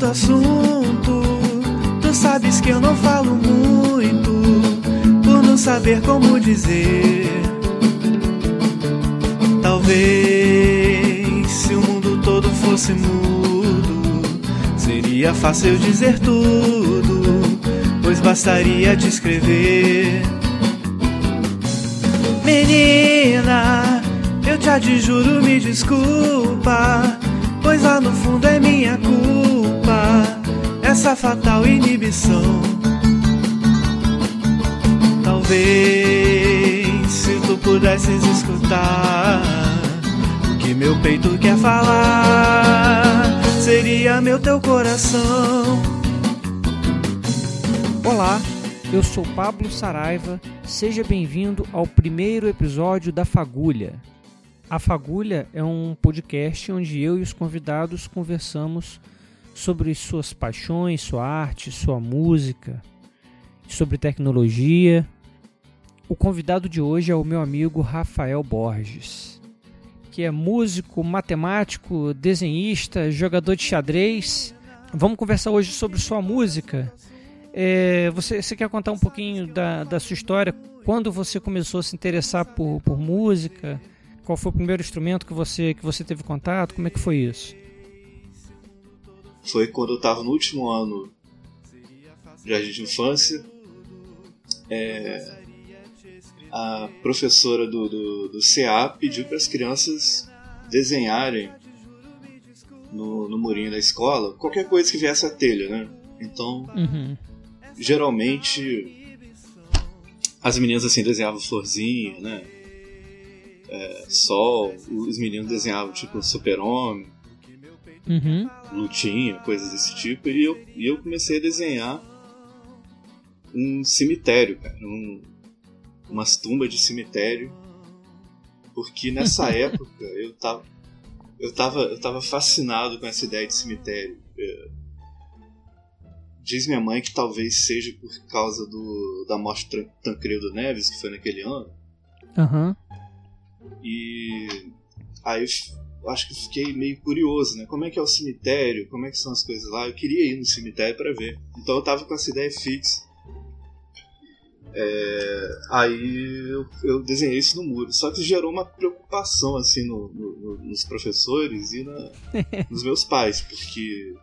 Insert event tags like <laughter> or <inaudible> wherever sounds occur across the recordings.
santo assunto. Tu sabes que eu não falo muito, por não saber como dizer. Talvez se o mundo todo fosse mudo, seria fácil dizer tudo, pois bastaria descrever. Menina, eu te adjuro, me desculpa, pois lá no fundo é minha culpa, essa fatal inibição. Talvez se tu pudesses escutar o que meu peito quer falar, seria meu teu coração. Olá, eu sou Pablo Saraiva. Seja bem-vindo ao primeiro episódio da Fagulha. A Fagulha é um podcast onde eu e os convidados conversamos sobre suas paixões, sua arte, sua música, sobre tecnologia. O convidado de hoje é o meu amigo Rafael Borges, que é músico, matemático, desenhista, jogador de xadrez. Vamos conversar hoje sobre sua música. É, você, você, quer contar um pouquinho da, da, sua história? Quando você começou a se interessar por, por música? Qual foi o primeiro instrumento que você, que você teve contato? Como é que foi isso? Foi quando eu estava no último ano de jardim de infância. É, a professora do, do, do CA pediu para as crianças desenharem no, no murinho da escola qualquer coisa que viesse a telha, né? Então, uhum geralmente as meninas assim desenhavam florzinha, né? É, sol, os meninos desenhavam tipo super-homem, uhum. lutinha, coisas desse tipo, e eu, e eu comecei a desenhar um cemitério, cara, um, umas tumbas de cemitério, porque nessa <laughs> época eu tava, eu tava, eu tava fascinado com essa ideia de cemitério. É, Diz minha mãe que talvez seja por causa do, da morte de Tancredo Neves, que foi naquele ano. Aham. Uhum. E aí eu acho que fiquei meio curioso, né? Como é que é o cemitério? Como é que são as coisas lá? Eu queria ir no cemitério para ver. Então eu tava com essa ideia fixa. É, aí eu, eu, desenhei isso no muro. Só que gerou uma preocupação assim no, no, nos professores e na, <laughs> nos meus pais, porque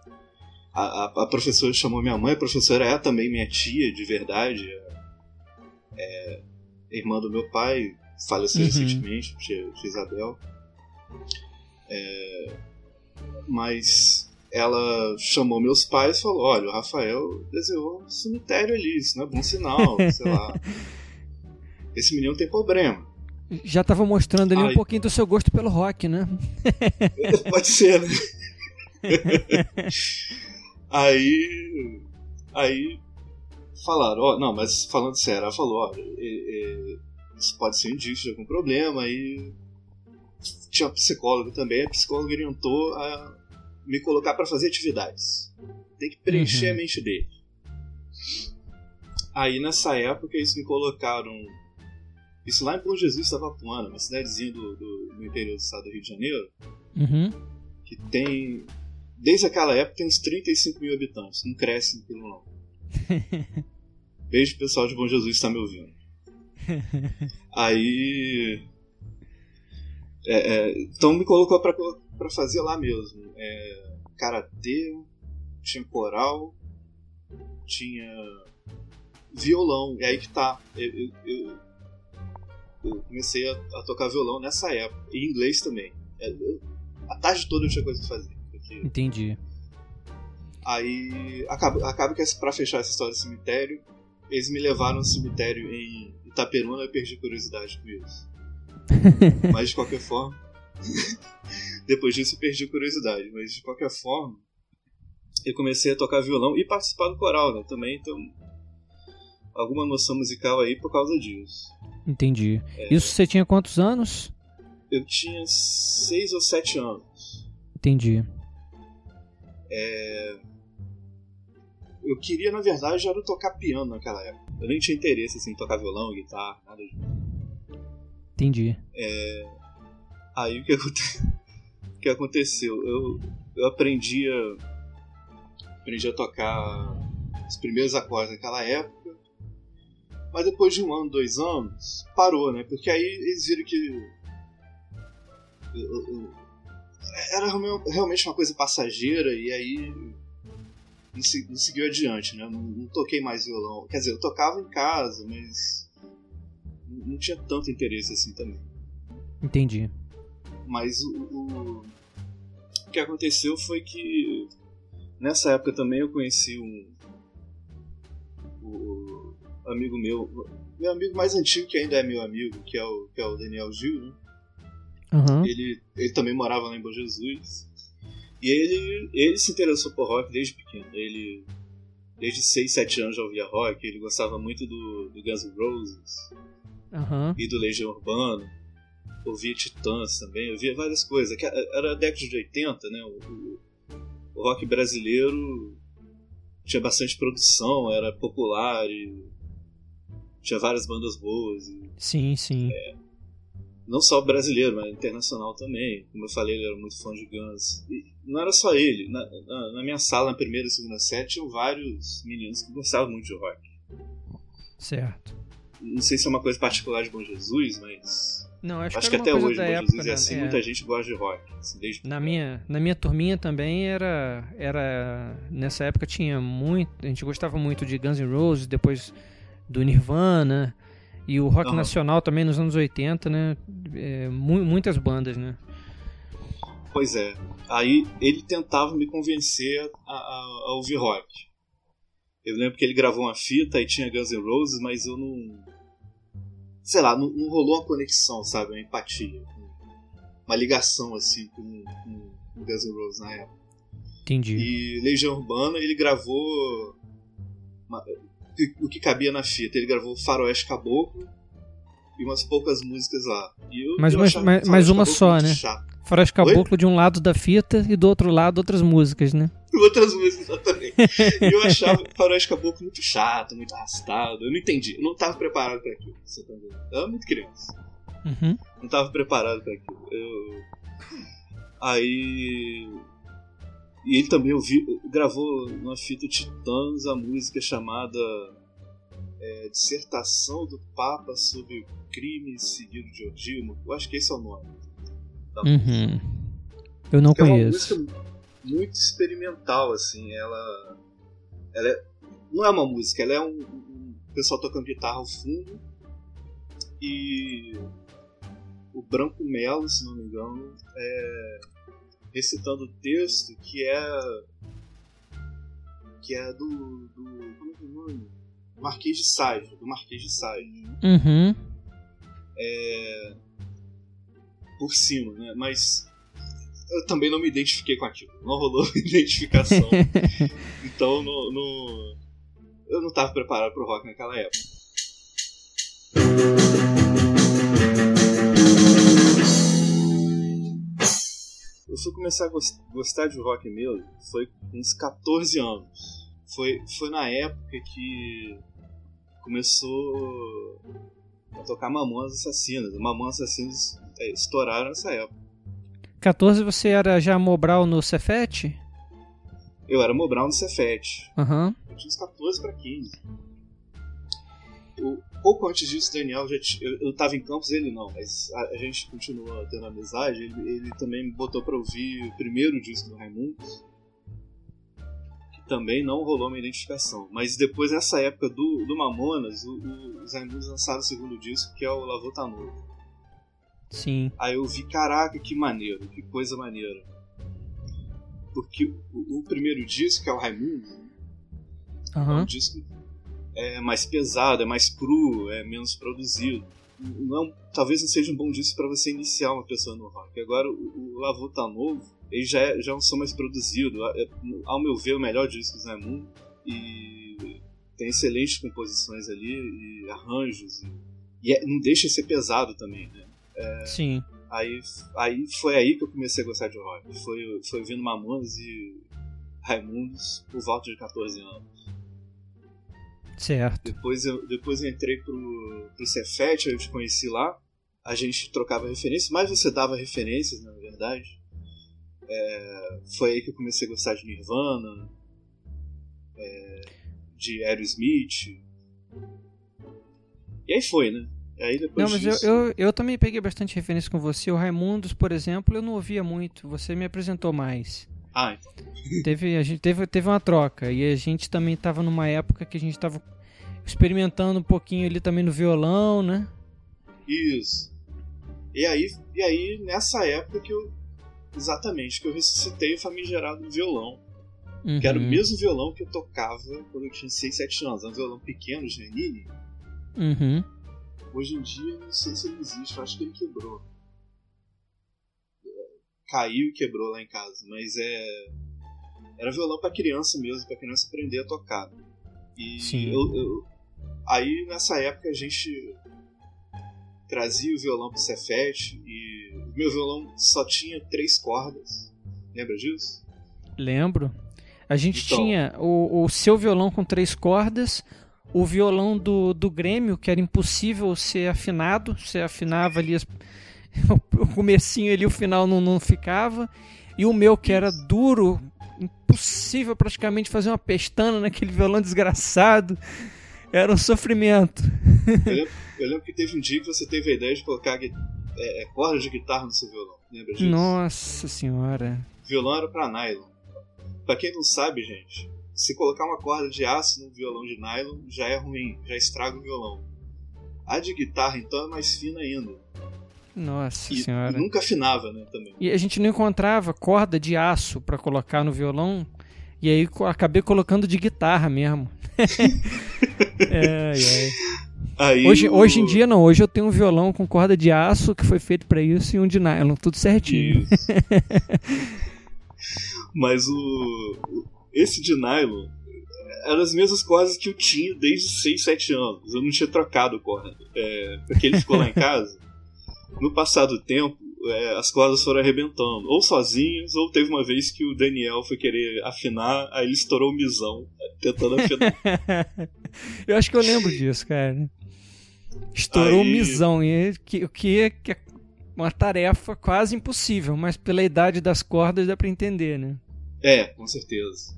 a, a, professora chamou minha mãe, a professora é também minha tia, de verdade. É, é irmã do meu pai, faleceu uhum. recentemente, tia, tia Isabel. É, mas ela chamou meus pais e falou: Olha, o Rafael desenhou um cemitério ali, isso não é bom sinal, sei lá. <laughs> Esse menino tem problema. Já estava mostrando ali um pouquinho do seu gosto pelo rock, né? <laughs> Pode ser, né? <laughs> Aí. Aí falaram, ó, não, mas falando sério, ela falou, ó, é, é, isso pode ser indício de algum problema, aí tinha psicólogo também, a psicóloga orientou a me colocar para fazer atividades. Tem que preencher uhum. a mente dele. Aí nessa época eles me colocaram. Isso lá em Bom Jesus, Tavapuana, uma cidadezinha do, do, do, interior do estado do Rio de Janeiro. Uhum. Que tem Desde aquela época tem uns 35 mil habitantes, não cresce naquilo não. <laughs> Beijo pessoal de Bom Jesus está me ouvindo. Aí. <laughs> É, é, então me colocou para fazer lá mesmo. É, karatê, tinha coral, tinha violão. É aí que tá. Eu, eu, eu comecei a, a, tocar violão nessa época. E inglês também. É, a tarde toda eu tinha coisa pra fazer. Entendi. Aí acaba, acaba que pra fechar essa história do cemitério, eles me levaram ao cemitério em Itaperuna e perdi curiosidade com isso. <laughs> mas de qualquer forma. <laughs> depois disso perdi curiosidade, mas de qualquer forma, eu comecei a tocar violão e participar do coral, né? Também então alguma noção musical aí por causa disso. Entendi. É... Isso você tinha quantos anos? Eu tinha seis ou sete anos. Entendi. É... Eu queria, na verdade, já era tocar piano naquela época. Eu nem tinha interesse assim, em tocar violão, guitarra, nada disso. Entendi. É... Aí o que, aconte... <laughs> o que aconteceu? Eu, eu aprendia aprendi a tocar os primeiros acordes naquela época. Mas depois de um ano, dois anos, parou, né? Porque aí eles viram que. Era realmente uma coisa passageira e aí não, seguiu adiante, né? Não, não, toquei mais violão. Quer dizer, eu tocava em casa, mas não tinha tanto interesse assim também. Entendi. Mas o, o, o que aconteceu foi que nessa época também eu conheci um, um amigo meu, meu amigo mais antigo que ainda é meu amigo, que é o, que é o Daniel Gil, né? Uhum. Ele, ele também morava lá em Bom Jesus. E ele, ele se interessou por rock desde pequeno. Ele, desde 6, 7 anos já ouvia rock. Ele gostava muito do, do Guns N' Roses uhum. e do Legião Urbana. Ouvia Titãs também, ouvia várias coisas. Era a década de 80, né? O, o, o rock brasileiro tinha bastante produção, era popular e tinha várias bandas boas. E, sim, sim. É, não só brasileiro, mas internacional também. Como eu falei, ele era muito fã de Guns. E não era só ele. Na, na, na minha sala, na primeira e segunda série, tinham vários meninos que gostavam muito de rock. Certo. Não sei se é uma coisa particular de Bom Jesus, mas. Não, acho, acho que, que até hoje Bom Jesus época, é né? assim, é. muita gente gosta de rock. Assim, desde na, minha, na minha turminha também era, era. Nessa época tinha muito. A gente gostava muito de Guns N' Roses, depois do Nirvana. E o rock uhum. nacional também nos anos 80, né? É, mu muitas bandas, né? Pois é. Aí ele tentava me convencer a, a, a, ouvir rock. Eu lembro que ele gravou uma fita e tinha Guns N' Roses, mas eu não. Sei lá, não, não rolou uma conexão, sabe? Uma empatia. Uma ligação, assim, com, com Guns N' Roses na época. Entendi. E Legião Urbana, ele gravou. Uma, o que cabia na fita. Ele gravou Faroeste Caboclo e umas poucas músicas lá. Eu, mas, eu mas, mas, mas uma só, né? Chato. Faroeste Caboclo Oi? de um lado da fita e do outro lado outras músicas, né? Outras músicas, exatamente. e eu achava Faroeste Caboclo muito chato, muito arrastado. Eu não entendi. Eu não estava preparado para aquilo. Você tá vendo? Eu era muito criança. Uhum. Não estava preparado para aquilo. Eu... Aí e ele também ouvi, gravou numa fita Titãs a música chamada é, Dissertação do Papa sobre o crime seguido de Odilma. Eu acho que esse é o nome. Uhum. Eu não conheço. É uma música muito experimental, assim. Ela, ela é, não é uma música, ela é um, um pessoal tocando guitarra ao fundo e o Branco Melo, se não me engano, é recitando o texto que é que é do, do como é que é o nome? Marquês de Sade, do Marquês de Sade. Uhum. É, por cima, né? Mas eu também não me identifiquei com aquilo. Não rolou <laughs> identificação. <laughs> então no, no, eu não estava preparado para o rock naquela época. eu fui começar a gostar de rock mesmo foi com uns 14 anos. Foi, foi na época que começou a tocar Mamonas Assassinas. Mamonas Assassinas é, estouraram nessa época. 14 você era já Mobral no Cefete? Eu era Mobral no Cefete. Uhum. Eu tinha uns 14 para 15. Eu, pouco antes disso, Daniel, já t... eu, eu tava em Campos, ele não, mas a, a gente continua tendo amizade. Ele, ele também me botou pra ouvir o primeiro disco do Raimundo, que também não rolou uma identificação. Mas depois, nessa época do, do Mamonas, o, o, os Raimundos lançaram o segundo disco, que é o Lavô Tá Novo. Sim. Aí eu vi, caraca, que maneiro, que coisa maneira. Porque o, o primeiro disco, que é o Raimundo, uhum. é um disco é mais pesado, é mais cru, é menos produzido. Não, talvez não seja um bom disco para você iniciar uma pessoa no rock. Agora o, o Lavô tá novo, ele já é, já é um som mais produzido. É, ao meu ver, o melhor disco do Zé Mundo. E tem excelentes composições ali, e arranjos. E, e é, não deixa ser pesado também, né? É, Sim. Aí, aí foi aí que eu comecei a gostar de rock. Foi, foi vindo Mamonas e Raimundos por volta de 14 anos. Certo. Depois eu, depois eu entrei pro, pro Cefet, eu te conheci lá. A gente trocava referências, mas você dava referências, na verdade. É, foi aí que eu comecei a gostar de Nirvana. é, de Aerosmith. E aí foi, né? Aí depois não, mas disso... eu, eu, eu, também peguei bastante referência com você. O Raimundos, por exemplo, eu não ouvia muito. Você me apresentou mais. Ah, então. teve, a gente teve, teve uma troca. E a gente também estava numa época que a gente estava experimentando um pouquinho ali também no violão, né? Isso. E aí, e aí nessa época que eu. Exatamente, que eu ressuscitei o famigerado violão. Uhum. Que era o mesmo violão que eu tocava quando eu tinha 6, 7 anos. Era um violão pequeno, de Janine. Uhum. Hoje em dia, não sei se ele existe, eu acho que ele quebrou. Caiu e quebrou lá em casa, mas é. Era violão para criança mesmo, para criança aprender a tocar. E Sim. Eu, eu... aí nessa época a gente trazia o violão pro Cefete e o meu violão só tinha três cordas. Lembra disso? Lembro. A gente Então. tinha o, o seu violão com três cordas, o violão do, do Grêmio, que era impossível ser afinado, você afinava ali as- <laughs> o comecinho ali, o final não, não ficava, e o meu que era duro, impossível praticamente fazer uma pestana naquele violão desgraçado, era um sofrimento. Eu lembro, <laughs> eu lembro que teve um dia que você teve a ideia de colocar é, é, corda de guitarra no seu violão. Lembra disso? Nossa senhora. O violão era pra nylon. Pra quem não sabe, gente, se colocar uma corda de aço no violão de nylon já é ruim, já estraga o violão. A de guitarra, então, é mais fina ainda. Nossa E, senhora. e nunca afinava, né, também. E a gente não encontrava corda de aço pra colocar no violão. E aí acabei colocando de guitarra mesmo. <laughs> Ai. Aí Hoje, o- hoje em dia não, hoje eu tenho um violão com corda de aço que foi feito pra isso e um de nylon, tudo certinho. <laughs> Mas o- esse de nylon eram as mesmas cordas que eu tinha desde 6, 7 anos. Eu não tinha trocado corda. É, porque ele ficou lá em <laughs> casa. No passar do tempo, é, as cordas foram arrebentando. Ou sozinhas, ou teve uma vez que o Daniel foi querer afinar, aí ele estourou o misão, tentando afinar. <laughs> eu acho que eu lembro disso, cara. Estourou o Aí- misão, e que- o que, é- que é uma tarefa quase impossível, mas pela idade das cordas dá pra entender, né? é, com certeza.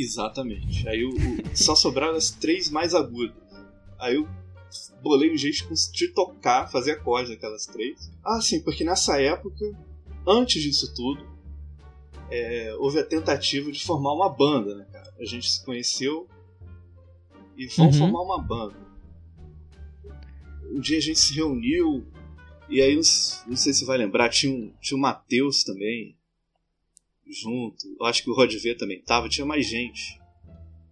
Exatamente. Aí o, o- só sobraram as três mais agudas. Aí eu bolei um jeito de tocar, fazer acorde daquelas três. Ah, sim, porque nessa época, antes disso tudo, é, houve a tentativa de formar uma banda, né, cara? A gente se conheceu e vamos Uhum. formar uma banda. Um dia a gente se reuniu e aí, não sei se vai lembrar, tinha, um, tinha o Matheus também junto. Eu acho que o Rod V também tava, tinha mais gente.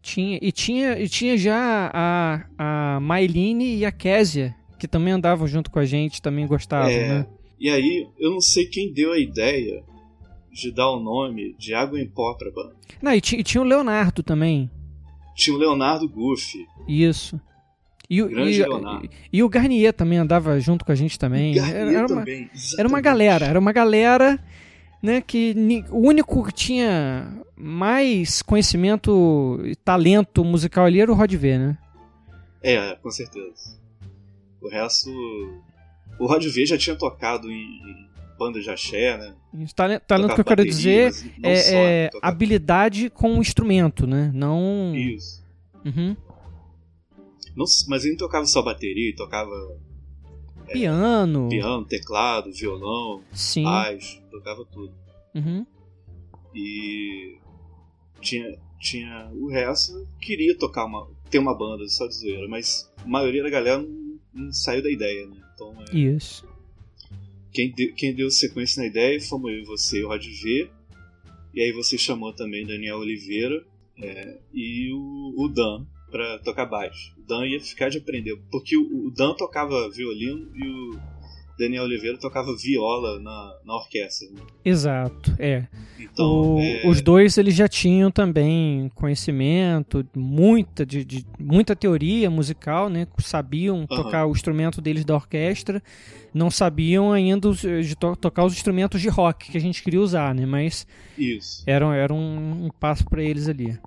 Tinha, e tinha, e tinha já a, a Mailine e a Késia, que também andavam junto com a gente, também gostavam, É. né? E aí, eu não sei quem deu a ideia de dar o nome de Água em Pó pra banda. Não, e, e tinha o Leonardo também. Tinha o Leonardo Guff. Isso. E, o- Grande e, Leonardo. e o Garnier também andava junto com a gente também. Era, era uma, também. era uma galera, era uma galera, né, que o único que tinha mais conhecimento e talento musical ali era o Rod V, né? É, com certeza. O resto. O Rod V já tinha tocado em, em banda de axé, né? Talento, talento que eu quero dizer é, só, é tocava- habilidade com o instrumento, né? Não. Isso. Uhum. Não, mas ele não tocava só bateria, ele tocava Piano. piano, teclado, violão, Sim. baixo, tocava tudo. Uhum. E tinha, tinha o resto queria tocar uma ter uma banda só de zoeira, mas a maioria da galera não, não saiu da ideia, né? Então é, Isso. quem, deu, quem deu sequência na ideia fomos eu você e o Rod V. E aí você chamou também Daniel Oliveira é, e o, o Dan pra tocar baixo. O Dan ia ficar de aprender, porque o, Dan tocava violino e o Daniel Oliveira tocava viola na, na orquestra. né? Exato. É. Então, O- é, Os dois eles já tinham também conhecimento, muita, de, de- muita teoria musical, né? Sabiam tocar o instrumento deles da orquestra, não sabiam ainda os- de to- tocar os instrumentos de rock que a gente queria usar, né? Mas isso. era, era um, um passo para eles ali.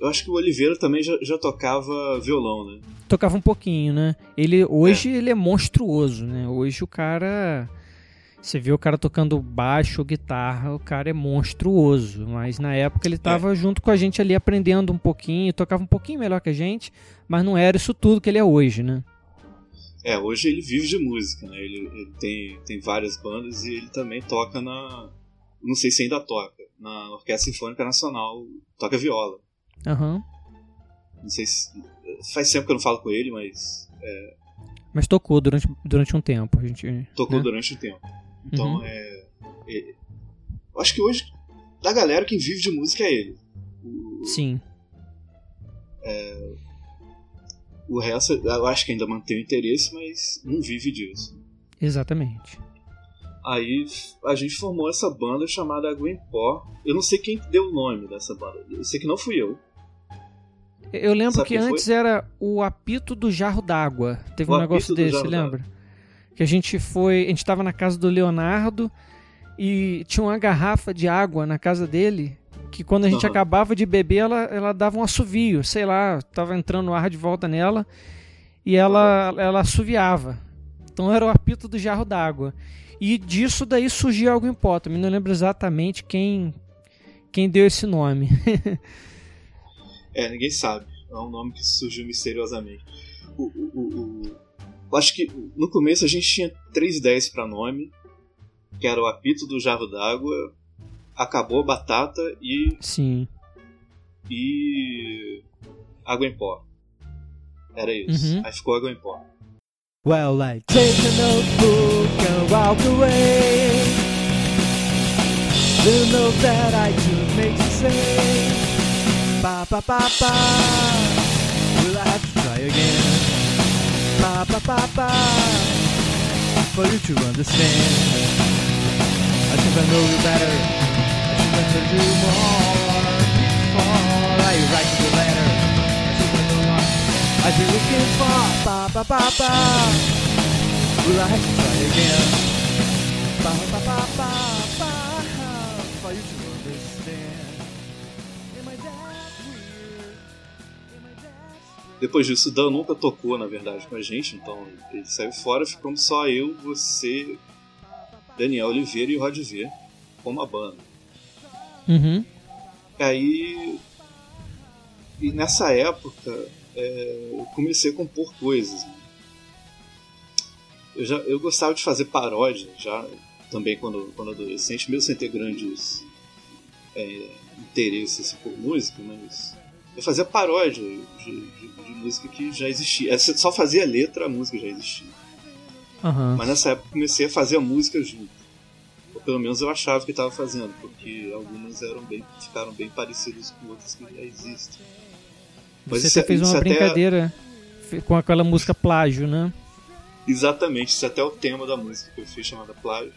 Eu acho que o Oliveira também já, já tocava violão, né? Tocava um pouquinho, né? Ele hoje ele é monstruoso, né? Hoje o cara Você vê o cara tocando baixo guitarra, o cara é monstruoso. Mas na época ele estava é. junto com a gente ali aprendendo um pouquinho, tocava um pouquinho melhor que a gente, mas não era isso tudo que ele é hoje, né? É, hoje ele vive de música, né? Ele, ele tem, tem várias bandas e ele também toca na. Não sei se ainda toca, na Orquestra Sinfônica Nacional, toca viola. Aham. Uhum. Não sei se. Faz tempo que eu não falo com ele, mas. É... Mas tocou durante, durante um tempo. A gente, tocou né? durante um tempo. Então uhum. é, é. Eu acho que hoje, da galera, quem vive de música é ele. O, Sim. É, o resto, eu acho que ainda mantém o interesse, mas não vive disso. Exatamente. Aí a gente formou essa banda chamada Gwen Pó. Eu não sei quem deu o nome dessa banda. Eu sei que não fui eu. Eu lembro Sabe que antes foi? era o apito do jarro d'água. Teve o um negócio desse, lembra? Que a gente foi. A gente tava na casa do Leonardo e tinha uma garrafa de água na casa dele. Que quando a gente uhum. acabava de beber, ela, ela dava um assovio, sei lá, tava entrando ar de volta nela e ela, uhum. ela assoviava. Então era o apito do jarro d'água. E disso daí surgiu algo em pó. Também não lembro exatamente quem, quem deu esse nome. <laughs> É, ninguém sabe. É um nome que surgiu misteriosamente. O, o, o, acho que no começo a gente tinha três ideias para nome, que era o apito do jarro d'água, acabou a batata e. Sim. E. água em pó. Era isso. Uhum. Aí ficou água em pó. Well, I take a notebook and walk away. The note that I took makes you say. Ba ba ba ba. Will I have to try again? Ba ba ba ba. For you to understand. I think I know you better. I think I heard you more before I write you the letter. I think I know what I've been looking for. Ba ba ba ba. Will I have to try again? Ba ba ba ba Depois disso, o Dan nunca tocou, na verdade, com a gente, então ele saiu fora, ficamos só eu, você, Daniel Oliveira e o Rod V como a banda. Uhum. Aí. E nessa época, é, eu comecei a compor coisas. Né? Eu, já, eu gostava de fazer paródia, já também quando, quando adolescente, mesmo sem ter grandes é, interesses por música, mas eu fazia paródia de, de, de, música que já existia. Você só fazia letra, a música já existia. Uhum. Mas nessa época comecei a fazer a música junto. Ou pelo menos eu achava que estava fazendo, porque algumas eram bem, ficaram bem parecidas com outras que já existem. Mas Você isso, é- fez uma brincadeira até... com aquela música plágio, né? Exatamente, isso é até o tema da música que eu fiz chamada plágio.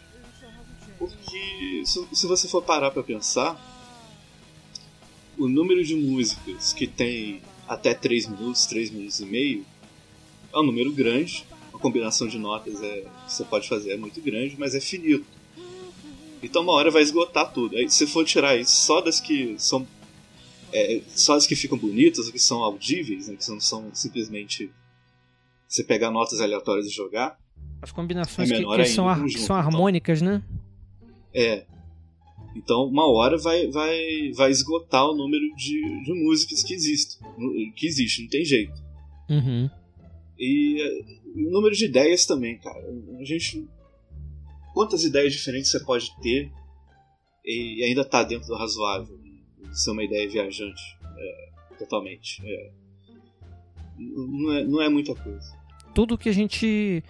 Porque se, se você for parar para pensar, o número de músicas que tem até 3 minutos, 3 minutos e meio, é um número grande. A combinação de notas é, que você pode fazer é muito grande, mas é finito. Então uma hora vai esgotar tudo. Aí se for tirar isso só das que são. É, só as que ficam bonitas, que são audíveis, né, que não são simplesmente você pegar notas aleatórias e jogar. As combinações é que, que são, ar, que são harmônicas, então, né? É. Então, uma hora vai, vai, vai esgotar o número de, de músicas que existem. Que existe, não tem jeito. Uhum. E o número de ideias também, cara. A gente. Quantas ideias diferentes você pode ter e ainda tá dentro do razoável? Ser uma ideia viajante. É, totalmente. É. Não, é, não é muita coisa. Tudo que a gente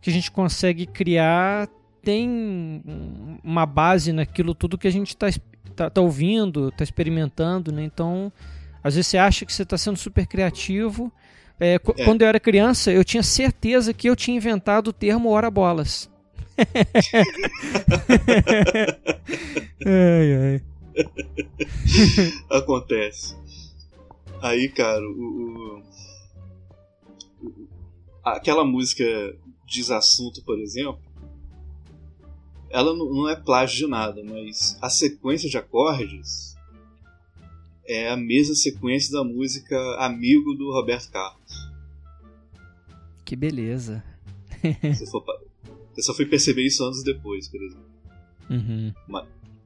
que a gente consegue criar tem uma base naquilo tudo que a gente está tá, tá ouvindo, está experimentando, né? Então, às vezes você acha que você está sendo super criativo. É, é. Quando eu era criança, eu tinha certeza que eu tinha inventado o termo hora bolas. <laughs> ai, ai. Acontece. Aí, cara, o, o, aquela música Desassunto, por exemplo, ela não é plágio de nada, mas a sequência de acordes é a mesma sequência da música Amigo do Roberto Carlos. Que beleza. <laughs> se, for, Eu só fui perceber isso anos depois, por exemplo. Uhum.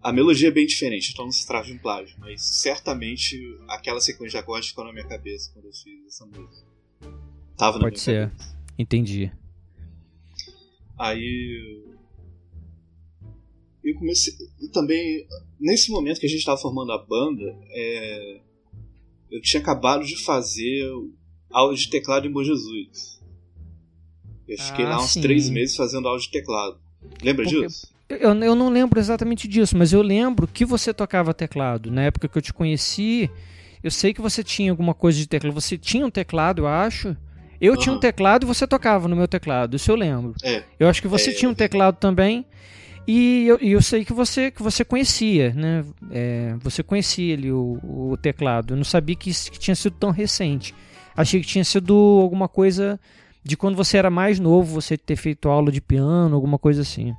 A melodia é bem diferente, então não se trata de um plágio, mas certamente aquela sequência de acordes ficou na minha cabeça quando eu fiz essa música. Tava na Pode minha ser. cabeça. Entendi. Aí eu comecei. E também, nesse momento que a gente estava formando a banda, é, eu tinha acabado de fazer aula de teclado em Bom Jesus. Eu fiquei Ah, lá uns sim. três meses fazendo aula de teclado. Lembra Porque- disso? Eu, eu não lembro exatamente disso, mas eu lembro que você tocava teclado. Na época que eu te conheci, eu sei que você tinha alguma coisa de teclado. Você tinha um teclado, eu acho. Eu tinha um teclado e você tocava no meu teclado, isso eu lembro. É. Eu acho que você É, tinha um teclado também. E eu, eu sei que você, que você conhecia, né? É, você conhecia ali o, o teclado. Eu não sabia que, isso- que tinha sido tão recente. Achei que tinha sido alguma coisa de quando você era mais novo, você ter feito aula de piano, alguma coisa assim.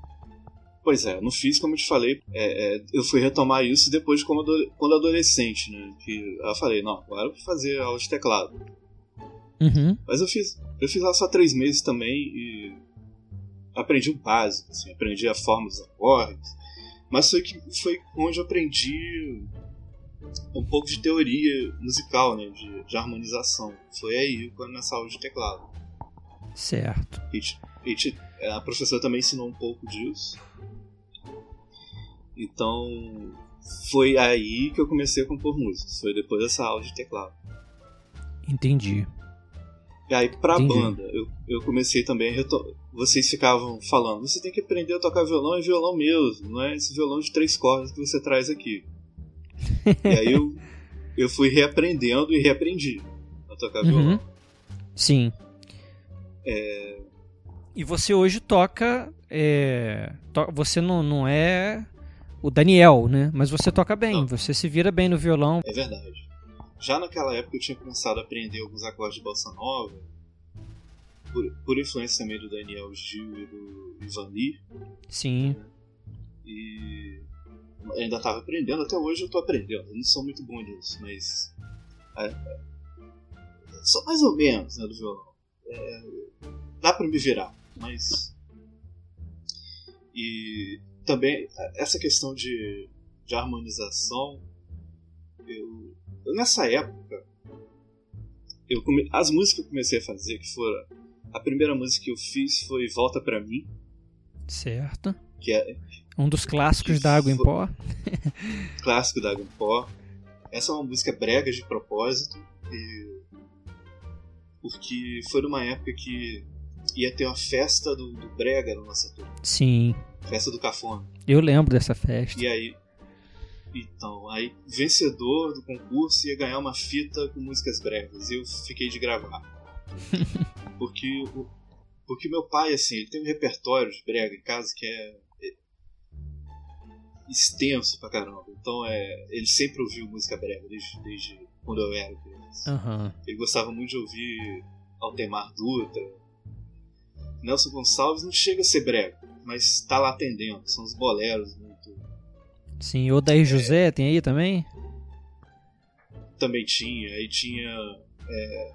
Pois é, eu não fiz como eu te falei. é, é, eu fui retomar isso depois de como quando adolescente, né? Que eu falei, não, agora eu vou fazer aula de teclado. Uhum. Mas eu fiz, eu fiz lá só três meses também e aprendi o básico, assim, aprendi a forma dos acordes. Mas foi, que, foi onde eu aprendi um pouco de teoria musical, né, de, de harmonização. Foi aí, quando nessa aula de teclado. Certo. E, e a professora também ensinou um pouco disso. Então, foi aí que eu comecei a compor músicas. Foi depois dessa aula de teclado. Entendi. E aí, pra Entendi. banda, eu, eu comecei também a reto... Vocês ficavam falando, você tem que aprender a tocar violão é violão mesmo, não é esse violão de três cordas que você traz aqui. e aí eu, eu fui reaprendendo e reaprendi a tocar Uhum. violão. Sim. E você hoje toca. é, to- Você não, não é o Daniel, né? Mas você toca bem, Não. você se vira bem no violão. É verdade. Já naquela época eu tinha começado a aprender alguns acordes de bossa nova, por, por influência também do Daniel Gil e do Ivan Lee, Sim. e ainda estava aprendendo, até hoje eu estou aprendendo, eu não sou muito bom nisso, mas. É, é, sou mais ou menos né, do violão. É, dá para me virar, mas. E também essa questão de, de harmonização, eu nessa época, eu come, as músicas que eu comecei a fazer, que foram. A primeira música que eu fiz foi Volta Pra Mim, Certo. que é, Um dos clássicos Que da Água em fo- Pó. <laughs> clássico da Água em Pó. Essa é uma música brega de propósito, e- porque foi numa época que ia ter uma festa do, do brega na nossa turma, Sim. festa do cafona. Eu lembro dessa festa. E aí, então, aí vencedor do concurso ia ganhar uma fita com músicas bregas. E eu fiquei de gravar. <laughs> porque o, porque meu pai assim, ele tem um repertório de brega em casa que é, é extenso pra caramba. Então é, ele sempre ouviu música brega desde, desde quando eu era criança. Aham. Ele gostava muito de ouvir Altemar Dutra. Nelson Gonçalves não chega a ser brega, mas tá lá atendendo. São os boleros muito Sim. O Daí José tem aí também? também tinha. Aí tinha é,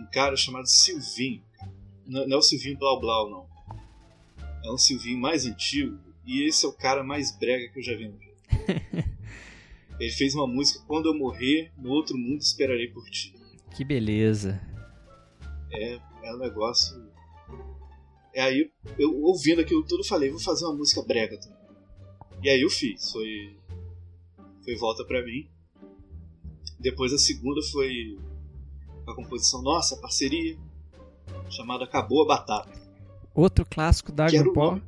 um cara chamado Silvinho. Não, não é o Silvinho Blau Blau, não. É um Silvinho mais antigo. E esse é o cara mais brega que eu já vi no vida. <laughs> Ele fez uma música Quando eu morrer, no outro mundo esperarei por ti. Que beleza. É, é um negócio. É aí, eu ouvindo aquilo tudo, falei, vou fazer uma música brega também. E aí eu fiz. Foi. Foi Volta Pra Mim. Depois a segunda foi a composição nossa, a parceria, chamada Acabou a Batata. Outro clássico da Que Água era em o Pó. nome.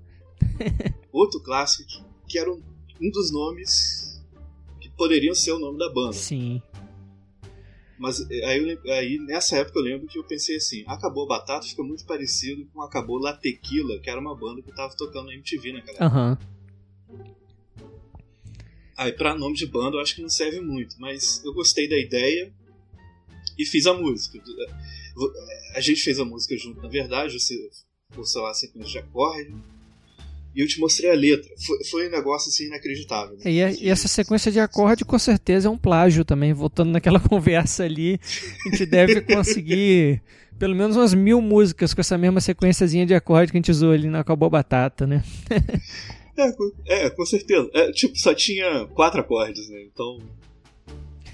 Outro clássico que, que era um, um dos nomes que poderiam ser o nome da banda. Sim. Mas eh, aí, aí nessa época eu lembro que eu pensei assim, Acabou a Batata fica muito parecido com Acabou La Tequila, que era uma banda que eu tava tocando na MTV naquela época. Aham. Aí pra nome de banda eu acho que não serve muito, mas eu gostei da ideia e fiz a música. A gente fez a música junto, na verdade, você forçou lá a sequência de acorde. e eu te mostrei a letra. Foi, foi um negócio assim inacreditável. Né? E, a, e, essa sequência de acorde com certeza é um plágio também. Voltando naquela <laughs> conversa ali, a gente deve conseguir pelo menos umas mil músicas com essa mesma sequenciazinha de acorde que a gente usou ali na Acabou Batata, né? <laughs> é, é, com certeza. É, tipo, só tinha quatro acordes, né? Então.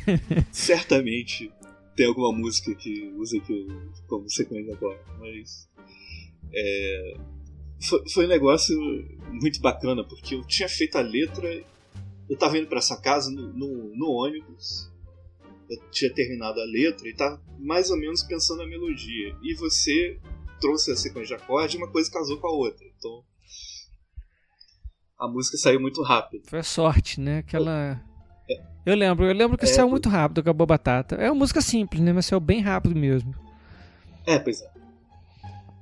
<laughs> certamente tem alguma música que usa aquilo como sequência de acorde. Mas. É, foi, foi um negócio muito bacana, porque eu tinha feito a letra. Eu tava indo para essa casa no, no, no, ônibus. Eu tinha terminado a letra e tava mais ou menos pensando na melodia. E você trouxe a sequência de acorde e uma coisa casou com a outra. Então. A música saiu muito rápido. Foi a sorte, né? Aquela. É. Eu lembro, eu lembro que é, saiu muito rápido, acabou batata. É uma música simples, né? Mas saiu bem rápido mesmo. É, pois é.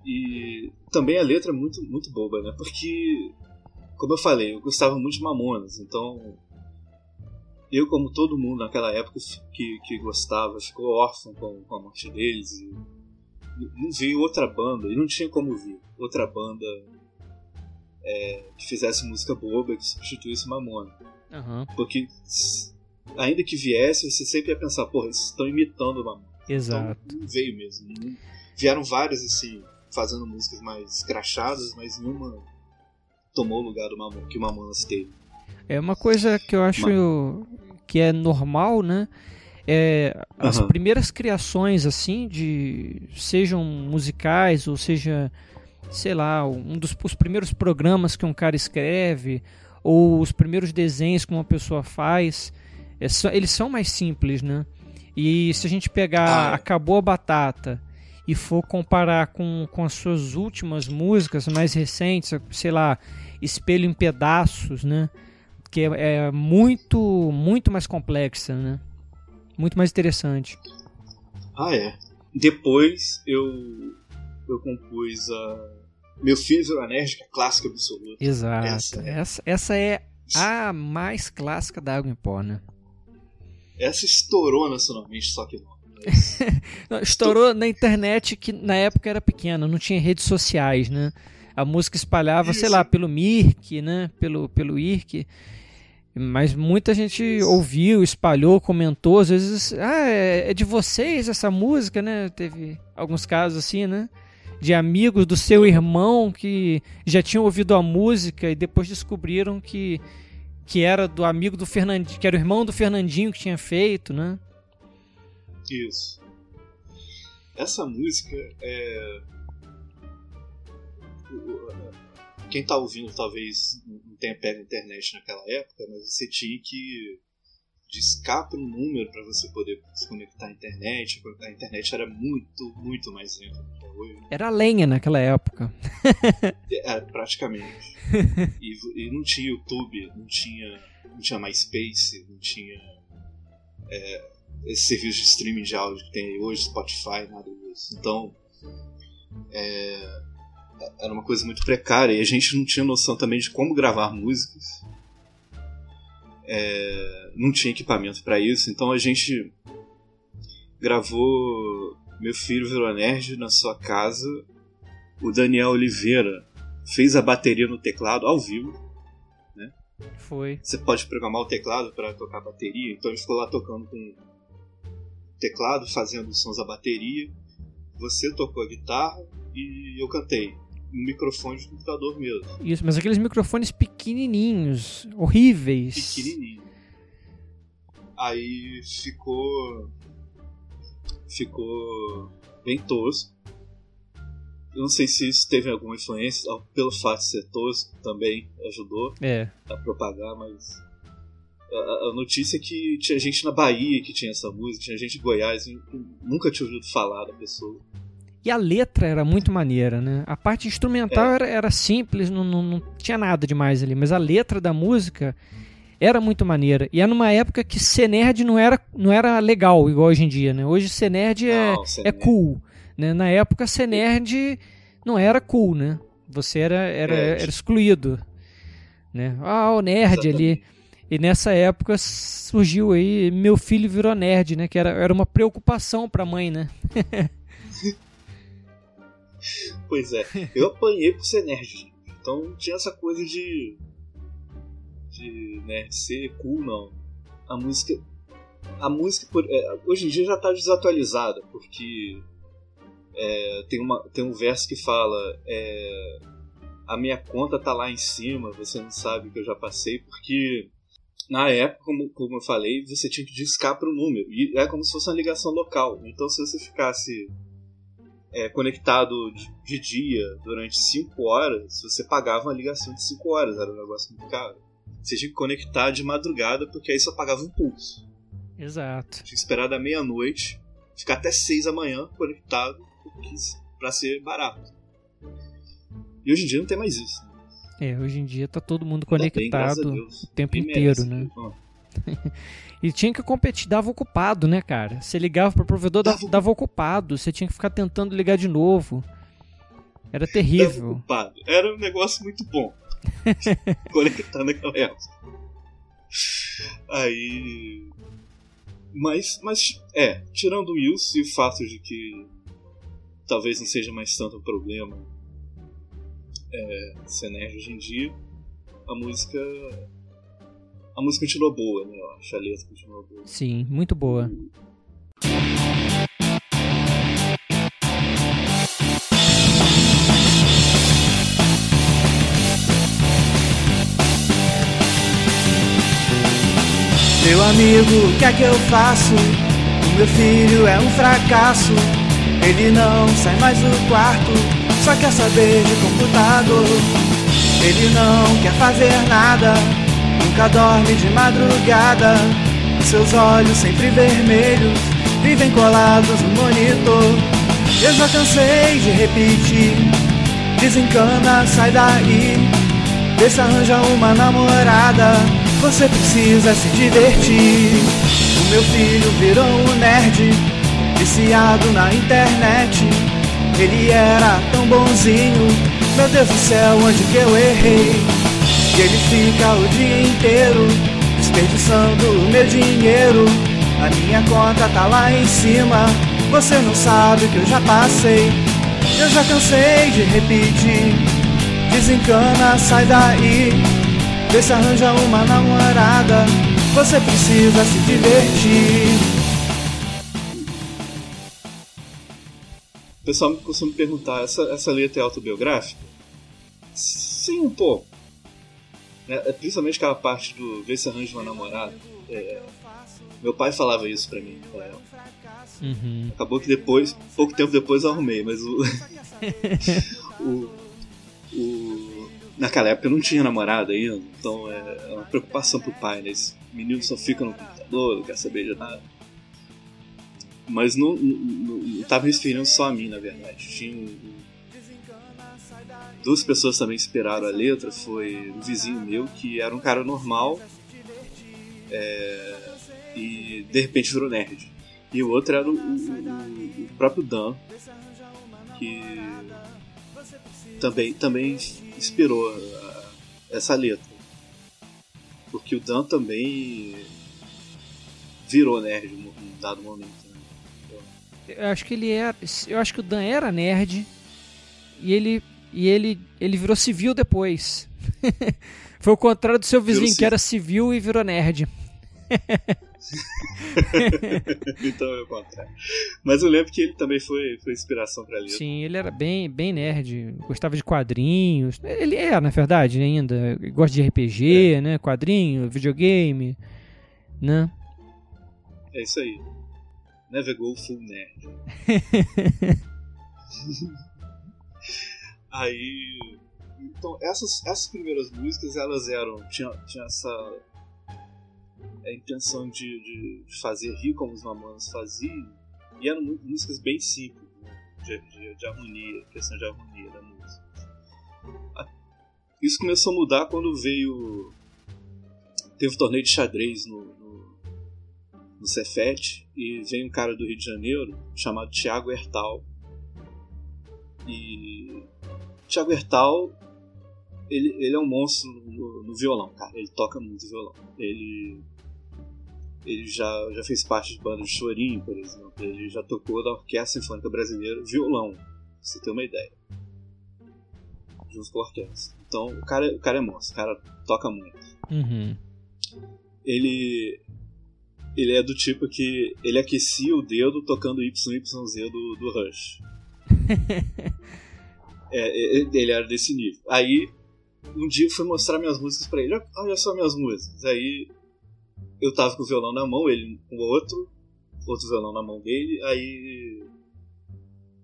E também a letra é muito, muito boba, né? Porque, como eu falei, eu gostava muito de Mamonas, então eu, como todo mundo naquela época que, que gostava, ficou órfão com, com a morte deles e não veio outra banda, e não tinha como vir outra banda é, que fizesse música boba que substituísse Mamona. Uhum. Porque ainda que viesse, você sempre ia pensar, porra, eles estão imitando Mamona. Exato. Então, veio mesmo. Não, vieram vários assim, fazendo músicas mais crachadas, mas nenhuma tomou o lugar do Mamon, que o Mamonas teve. É uma coisa que eu acho mas... que é normal, né? É, as uhum. primeiras criações assim de sejam musicais ou seja sei lá um dos os primeiros programas que um cara escreve ou os primeiros desenhos que uma pessoa faz é, eles são mais simples né e se a gente pegar ah. acabou a batata e for comparar com, com as suas últimas músicas mais recentes, sei lá, Espelho em Pedaços, né? Que é, é muito, muito mais complexa, né? Muito mais interessante. Ah, é. Depois eu, eu compus a Meu Filho Virou Enérgica, clássica absoluta. Exato. Essa, é essa, essa é a mais clássica da Água em Pó, né? Essa estourou nacionalmente, só que não. <laughs> Estourou na internet que na época era pequena, não tinha redes sociais, né? A música espalhava, Isso. sei lá, pelo Mirk, né? Pelo, pelo IRC. Mas muita gente Isso. ouviu, espalhou, comentou, às vezes, ah, é, é de vocês essa música, né? Teve alguns casos assim, né? De amigos do seu irmão que já tinham ouvido a música e depois descobriram que, que era do amigo do Fernandinho, que era o irmão do Fernandinho que tinha feito, né? Isso. Essa música é. Quem tá ouvindo talvez não tenha pego internet naquela época, mas você tinha que discar para um número para você poder se conectar à internet. A internet era muito, muito mais lenta do. Era lenha naquela época. é, praticamente. <laughs> E, e, não tinha YouTube, não tinha, não tinha MySpace, não tinha é, esse serviço de streaming de áudio que tem hoje, Spotify, nada disso. Então, é, era uma coisa muito precária e a gente não tinha noção também de como gravar músicas. É, não tinha equipamento para isso, então a gente gravou Meu Filho Virou Nerd na sua casa. O Daniel Oliveira fez a bateria no teclado ao vivo. Né? Foi. Você pode programar o teclado para tocar a bateria, então ele ficou lá tocando com teclado, fazendo sons da bateria. Você tocou a guitarra e eu cantei. No microfone de computador mesmo. Isso, mas aqueles microfones pequenininhos, horríveis. Pequenininho. Aí ficou. Ficou bem tosco. Eu não sei se isso teve alguma influência, pelo fato de ser tosco também ajudou é. a propagar, mas a, a, notícia é que tinha gente na Bahia que tinha essa música, tinha gente em Goiás, nunca tinha ouvido falar da pessoa. E a letra era muito maneira, né? A parte instrumental é. era, era, simples, não, não, não, tinha nada demais ali, mas a letra da música era muito maneira. E é numa época que ser nerd não era, não era legal, igual hoje em dia, né? Hoje ser nerd é, não, ser é nerd. cool. Né? Na época ser nerd não era cool, né? Você era, era, era excluído. Né? Ah, o nerd Exatamente. ali. E nessa época surgiu aí meu filho virou nerd, né? Que era, era uma preocupação pra mãe, né? <laughs> pois é, eu apanhei por ser nerd. Então tinha essa coisa de. De né, ser cool, não. A música. A música é, hoje em dia já está desatualizada, porque é, tem, uma, tem um verso que fala. É, a minha conta tá lá em cima, você não sabe o que eu já passei, porque na época, como, como eu falei, você tinha que discar para o número. E é como se fosse uma ligação local. Então, se você ficasse é, conectado de, de, dia durante 5 horas, você pagava uma ligação de 5 horas. Era um negócio muito caro. Você tinha que conectar de madrugada, porque aí só pagava um pulso. Exato. Tinha que esperar da meia-noite, ficar até 6 da manhã conectado, para ser barato. E hoje em dia não tem mais isso. Né? É, hoje em dia tá todo mundo conectado bem, o tempo Quem inteiro, merece, né? <laughs> e tinha que competir, dava ocupado, né, cara? Você ligava pro provedor, dava, dava ocupado, você tinha que ficar tentando ligar de novo. Era terrível. Era um negócio muito bom. Conectar naquela época. Aí. Mas, mas, é, tirando isso e o fato de que talvez não seja mais tanto um problema é, ser nerd hoje em dia, a música. A música continua boa, né? A letra continua boa. Sim, muito boa. Meu amigo, o que é que eu faço? O meu filho é um fracasso. Ele não sai mais do quarto só quer saber de computador. Ele não quer fazer nada, nunca dorme de madrugada. Seus olhos sempre vermelhos vivem colados no monitor. Eu já cansei de repetir: desencana, sai daí. Vê se arranja uma namorada. Você precisa se divertir. O meu filho virou um nerd, viciado na internet. Ele era tão bonzinho, meu Deus do céu, onde que eu errei? E ele fica o dia inteiro desperdiçando o meu dinheiro. A minha conta tá lá em cima, você não sabe que eu já passei. Eu já cansei de repetir, desencana, sai daí. Vê se arranja uma namorada, você precisa se divertir. O pessoal costuma me perguntar: essa, essa letra é autobiográfica? Sim, um pouco. É, é, principalmente aquela parte do ver se arranja uma namorada. É, meu pai falava isso pra mim. É, uhum. Acabou que depois, pouco tempo depois eu arrumei, mas o. <laughs> o, o naquela época eu não tinha namorada ainda, então é, é uma preocupação pro pai, né? Esse menino só fica no computador, não quer saber de nada. Mas não, estava referindo só a mim, na verdade. Tinha duas pessoas também inspiraram a letra. Foi um vizinho meu que era um cara normal é, e de repente virou nerd. E o outro era o, o, o próprio Dan, que também, também inspirou a, essa letra. Porque o Dan também virou nerd em um dado momento. Eu acho que ele era. Eu acho que o Dan era nerd. E ele. E ele, ele virou civil depois. <laughs> Foi o contrário do seu vizinho, que era civil e virou nerd. <laughs> <laughs> então é o contrário. Mas eu lembro que ele também foi, foi inspiração para ele. Sim, ele era bem, bem nerd, gostava de quadrinhos. Ele é, na verdade, ainda. Gosta de RPG, é. né? Quadrinho, videogame, né? É isso aí. Never Go Full Nerd. <laughs> Aí. Então, essas, essas primeiras músicas, elas eram. Tinha, tinha essa. A intenção de, de fazer rir como os Mamonas faziam. E eram músicas bem simples, né? de, de, de harmonia, questão de harmonia da música. Isso começou a mudar quando veio. Teve o torneio de xadrez no, no Cefet e vem um cara do Rio de Janeiro chamado Tiago Hertal. E Tiago Hertal ele, ele é um monstro no, no, violão, cara. Ele toca muito violão. Ele ele já, já fez parte de bandas de chorinho, por exemplo. Ele já tocou da Orquestra Sinfônica Brasileira violão, pra você ter uma ideia. junto com a orquestra. Então o cara, o cara é monstro, o cara toca muito. Uhum. Ele ele é do tipo que ele aquecia o dedo tocando YYZ do, do Rush. <laughs> é, ele era desse nível. Aí um dia eu fui mostrar minhas músicas para ele. Olha só minhas músicas. Aí eu tava com o violão na mão, ele com o outro, outro violão na mão dele. Aí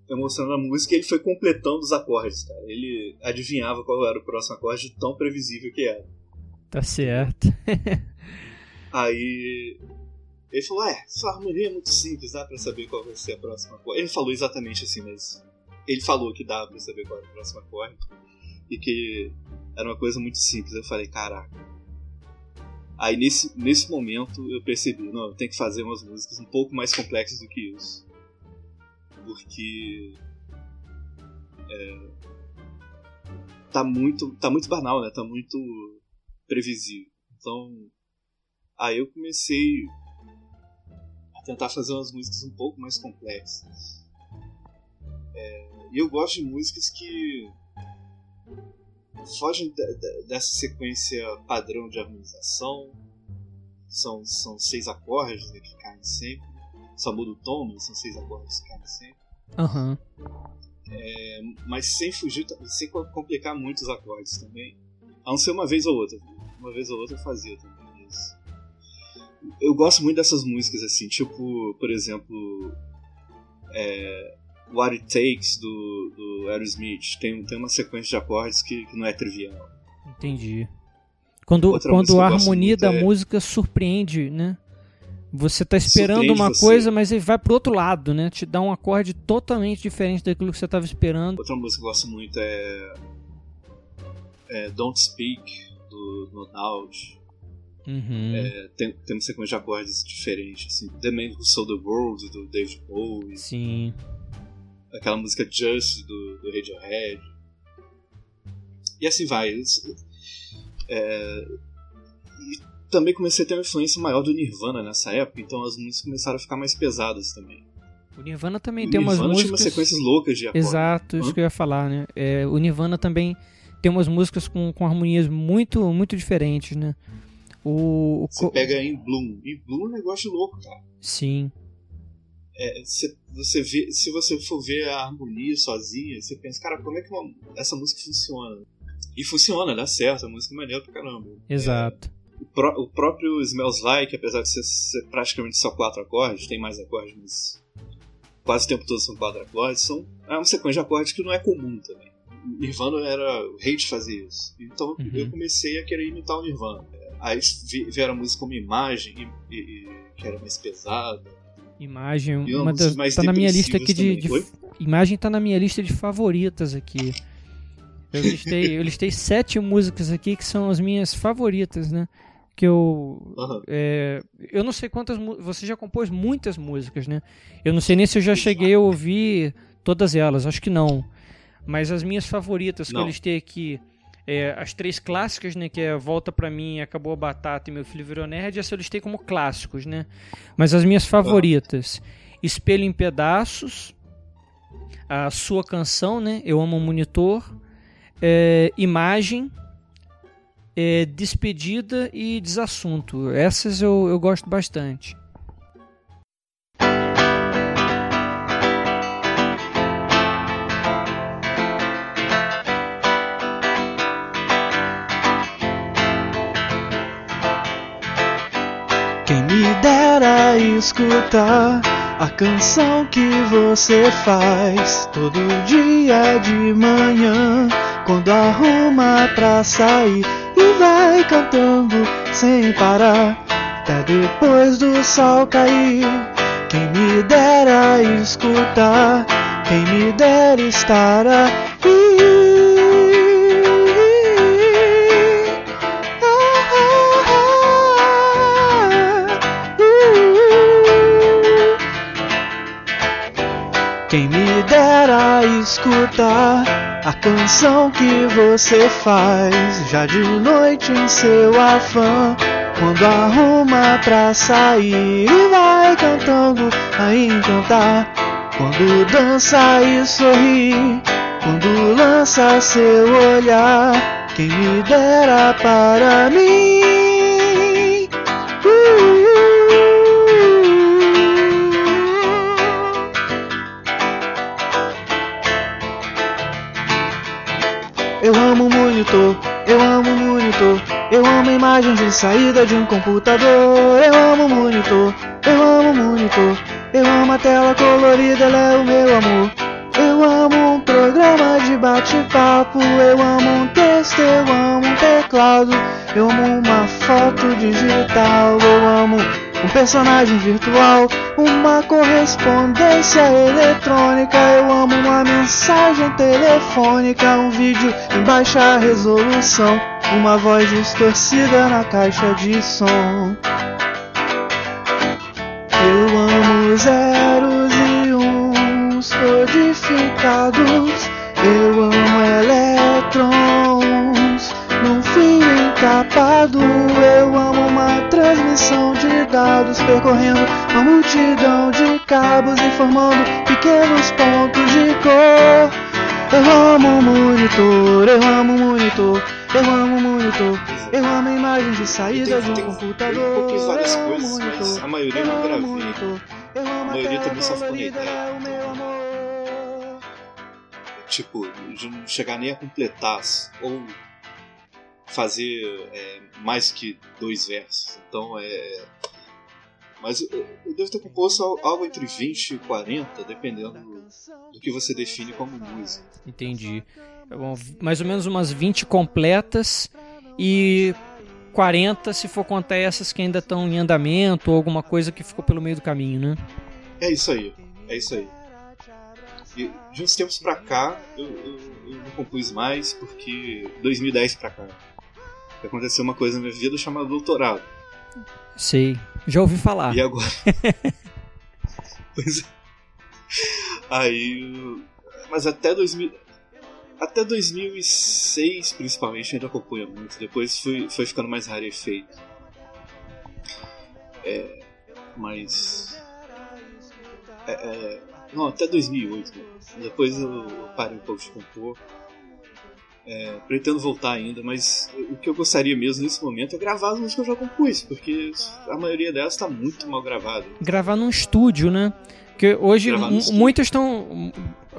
eu mostrando a música e ele foi completando os acordes, cara. Ele adivinhava qual era o próximo acorde, tão previsível que era. Tá certo. <laughs> Aí ele falou: É, sua harmonia é muito simples, dá pra saber qual vai ser a próxima acorde. Ele falou exatamente assim, mas ele falou que dava pra saber qual era o próximo acorde e que era uma coisa muito simples. Eu falei: Caraca. Aí nesse, nesse momento eu percebi: Não, eu tenho que fazer umas músicas um pouco mais complexas do que isso. Porque. É, tá muito tá muito banal, né? Tá muito previsível. Então, aí eu comecei tentar fazer umas músicas um pouco mais complexas. É, e eu gosto de músicas que fogem dessa sequência padrão de harmonização. São, são seis acordes né, que caem sempre. Só muda o tom, mas são seis acordes que caem sempre. Uhum. É, mas sem fugir, sem complicar muito os acordes também. A não ser uma vez ou outra. Uma vez ou outra eu fazia também isso eu gosto muito dessas músicas, assim, tipo, por exemplo, é, What It Takes do, do Aerosmith. Tem, tem uma sequência de acordes que, que não é trivial. Entendi. Quando, quando a harmonia da é... música surpreende, né? Você tá esperando uma você. coisa, mas ele vai pro outro lado, né? Te dá um acorde totalmente diferente daquilo que você tava esperando. Outra música que eu gosto muito é, é Don't Speak, do Doubt. Uhum. É, tem, tem uma sequência de acordes diferentes, assim. The Man Who Sold the World, do David Bowie. Sim. Aquela música Just, do, do Radiohead. E assim vai. É, e também comecei a ter uma influência maior do Nirvana nessa época, então as músicas começaram a ficar mais pesadas também. O Nirvana também o tem Nirvana umas músicas. Tinha umas sequências loucas de acordes. Exato, isso que eu ia falar, né? É, o Nirvana também tem umas músicas com, com harmonias muito, muito diferentes, né? O, o você pega em Bloom. Em Bloom é um negócio louco, cara. Sim. É, se, você vê, se você for ver a harmonia sozinha, você pensa, cara, como é que uma, essa música funciona? E funciona, dá certo, a música é maneira pra caramba. Exato. É, o, pro, o, próprio Smells Like, apesar de ser, ser, praticamente só quatro acordes, tem mais acordes, mas quase o tempo todo são quatro acordes, são, é uma sequência de acordes que não é comum também. Nirvana era o rei de fazer isso. Então uhum. eu comecei a querer imitar o Nirvana. Aí vieram a música como imagem, e, e, que era mais pesada. Imagem, uma das, tá na minha lista aqui de, de imagem tá na minha lista de favoritas aqui. Eu listei, eu listei sete músicas aqui que são as minhas favoritas, né? Que eu. Uhum. É, eu não sei quantas. Você já compôs muitas músicas, né? Eu não sei nem se eu já cheguei a ouvir todas elas, acho que não. Mas as minhas favoritas não. que eu listei aqui é, as três clássicas, né, que é Volta Pra Mim, Acabou a Batata e Meu Filho Virou Nerd, essa eu listei como clássicos, né? Mas as minhas favoritas, Espelho em Pedaços, a sua canção, né, Eu Amo o Monitor, é, Imagem, é, Despedida e Desassunto. Essas eu, eu gosto bastante. Dera escutar a canção que você faz todo dia de manhã, quando arruma pra sair e vai cantando sem parar, até depois do sol cair. Quem me dera escutar, quem me dera estar aí. Quem me dera escutar a canção que você faz já de noite em seu afã. Quando arruma pra sair e vai cantando a encantar. Quando dança e sorri, quando lança seu olhar. Quem me dera para mim. Eu amo o monitor, eu amo o monitor, eu amo a imagem de saída de um computador. Eu amo o monitor, eu amo o monitor, eu amo a tela colorida, ela é o meu amor. Eu amo um programa de bate-papo, eu amo um texto, eu amo um teclado, eu amo uma foto digital, eu amo um personagem virtual, uma correspondência eletrônica, eu amo uma mensagem telefônica, um vídeo em baixa resolução, uma voz distorcida na caixa de som. Eu amo zeros e uns codificados, eu amo elétrons encapado, eu amo uma transmissão de dados percorrendo uma multidão de cabos informando pequenos pontos de cor. Eu amo o monitor, eu amo o monitor, eu amo o monitor, eu amo a imagem de saída de Tem- tem- computador. eu copiei várias eu amo coisas, mas monitor, a maioria eu amo gravei. monitor, eu amo A maioria também só ficou na ideia. tipo, de não chegar nem a completar ou fazer é, mais que dois versos. Então é. Mas eu eu devo ter composto al- algo entre 20 e 40, dependendo do, que você define como música. Entendi. É bom, mais ou menos umas 20 completas e 40 se for contar essas que ainda estão em andamento ou alguma coisa que ficou pelo meio do caminho, né? É isso aí, é isso aí. E de uns tempos pra cá, eu, eu, eu não compus mais, porque 2010 pra cá aconteceu uma coisa na minha vida chamada doutorado. Sei. Já ouvi falar. E agora? <laughs> pois é. Aí. Mas até 2000. Até 2006, principalmente, eu ainda compunha muito. Depois foi, foi ficando mais rarefeito. É. Mas. É, é, não, até 2008. né? Depois eu parei um pouco de compor. É, pretendo voltar ainda, mas o que eu gostaria mesmo nesse momento é gravar as músicas que eu já compus, porque a maioria delas está muito mal gravada. Gravar num estúdio, né? Porque hoje muitas estão.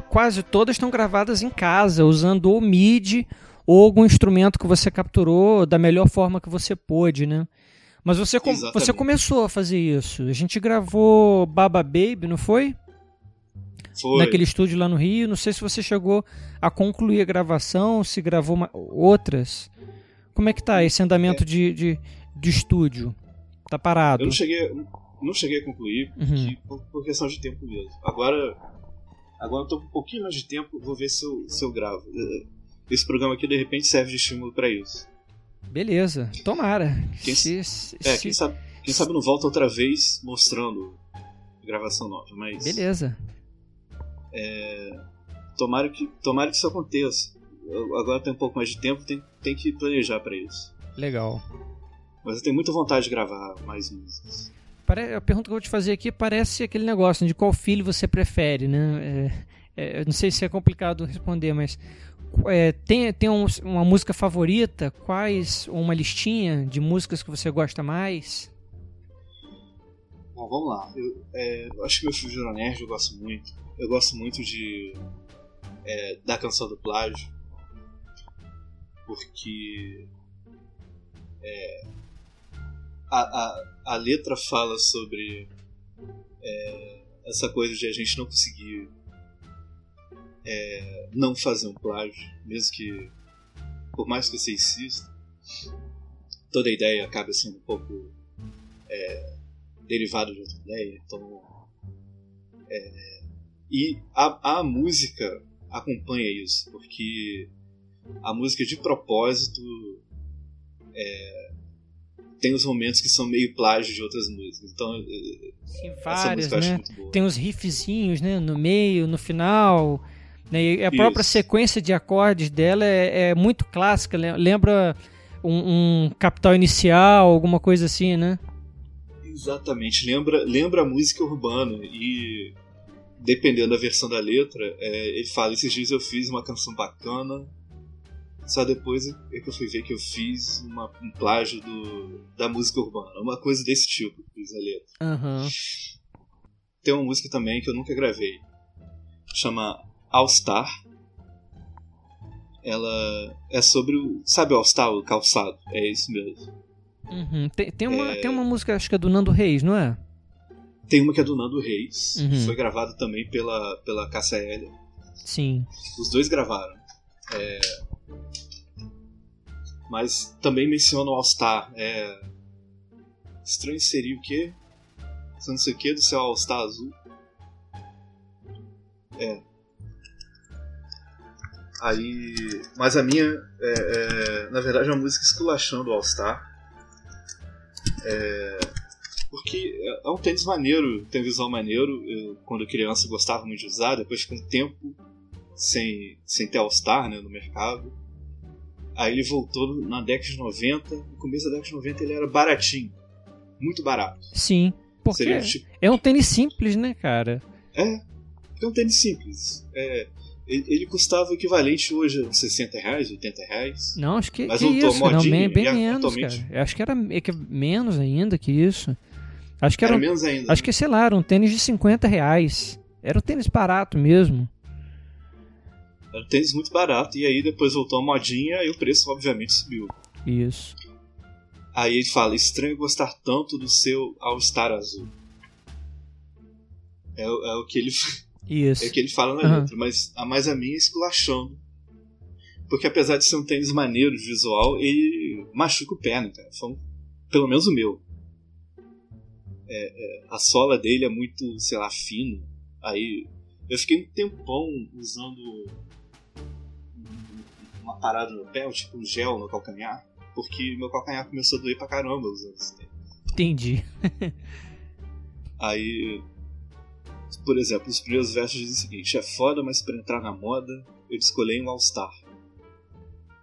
Quase todas estão gravadas em casa, usando ou MIDI ou algum instrumento que você capturou da melhor forma que você pôde, né? Mas você, com- você começou a fazer isso. A gente gravou Baba Baby, não foi? Foi. naquele estúdio lá no Rio. Não sei se você chegou a concluir a gravação, se gravou ma- outras. Como é que tá esse andamento de, de, de estúdio? Tá parado? Eu não cheguei, não cheguei a concluir Uhum. por, por questão de tempo mesmo. Agora, agora eu tô com um pouquinho mais de tempo, vou ver se eu, se eu gravo. Esse programa aqui de repente serve de estímulo pra isso. Beleza, tomara. Quem- Se- se- É, quem sabe, quem sabe não volta outra vez mostrando gravação nova, mas Beleza. Tomara que, tomara que isso aconteça. Eu- agora tem um pouco mais de tempo, tem, tem que planejar pra isso. Legal. Mas eu tenho muita vontade de gravar mais músicas. A pergunta que eu vou te fazer aqui parece aquele negócio né, de qual filho você prefere, né? É, é, eu não sei se é complicado responder, mas é, tem, tem um- uma música favorita? Quais? Uma listinha de músicas que você gosta mais? Bom, vamos lá. Eu, é, eu acho que meu filho Juronerd eu gosto muito. Eu gosto muito de é, da canção do plágio. Porque é, a, a, a letra fala sobre é, essa coisa de a gente não conseguir é, não fazer um plágio, mesmo que por mais que você insista, toda a ideia acaba sendo um pouco é, derivado de outra ideia. Então, é, e a, a música acompanha isso, porque a música de propósito é, tem os momentos que são meio plágio de outras músicas. Então, é, Tem essa várias, né? Tem uns riffzinhos, né? No meio, no final. Né? E a própria Isso. sequência de acordes dela é, é muito clássica. le- Lembra um, um capital inicial, alguma coisa assim, né? Exatamente, lembra, lembra a música urbana e dependendo da versão da letra, é, ele fala: esses dias eu fiz uma canção bacana, só depois é que eu fui ver que eu fiz uma, um plágio do, da música urbana, uma coisa desse tipo, fiz a letra. Aham. Tem uma música também que eu nunca gravei, chama All Star. Ela é sobre o. Sabe o All Star, o calçado? É isso mesmo. Uhum. Tem, tem, uma, É. tem uma música, acho que é do Nando Reis, não é? Tem uma que é do Nando Reis, Uhum. que foi gravada também pela, pela Eller. Sim. Os dois gravaram. É, Mas também menciona o All Star. É... Estranho seria o quê? Não sei o que do seu All Star azul. É. Aí. Mas a minha, é, é, na verdade, é uma música esculachando o All Star. É, porque é- é um tênis maneiro, tem um visual maneiro. Eu, quando criança, gostava muito de usar. Depois, com o tempo, sem, sem ter All Star né, no mercado. Aí ele voltou na década de 90. No começo da década de 90 ele era baratinho. Muito barato. Sim. Porque Seria tipo. é um tênis simples, né, cara? É, é um tênis simples. É, ele, ele custava o equivalente hoje a uns 60 reais, 80 reais. Não, acho que, Mas que voltou isso, não, bem, bem menos, cara. Acho que era menos ainda que isso. Acho que era, Era menos ainda. acho que, sei lá, era um tênis de 50 reais. Era um tênis barato mesmo. Era um tênis muito barato. E aí depois voltou a modinha e o preço obviamente subiu. Isso. Aí ele fala: estranho gostar tanto do seu All-Star azul. É, o- é o que ele <laughs> Isso. É o que ele fala na Aham. letra, mas a mais a minha é esculachando. Porque apesar de ser um tênis maneiro de visual, ele machuca o pé, né, cara? Foi um- pelo menos o meu. É, é, a sola dele é muito, sei lá, fina. Aí eu fiquei um tempão usando um- uma parada no pé, tipo um gel no calcanhar, porque meu calcanhar começou a doer pra caramba usando esse tênis. Entendi. <laughs> Aí, por exemplo, os primeiros versos dizem o seguinte: É foda, mas pra entrar na moda, eu descolei um All-Star.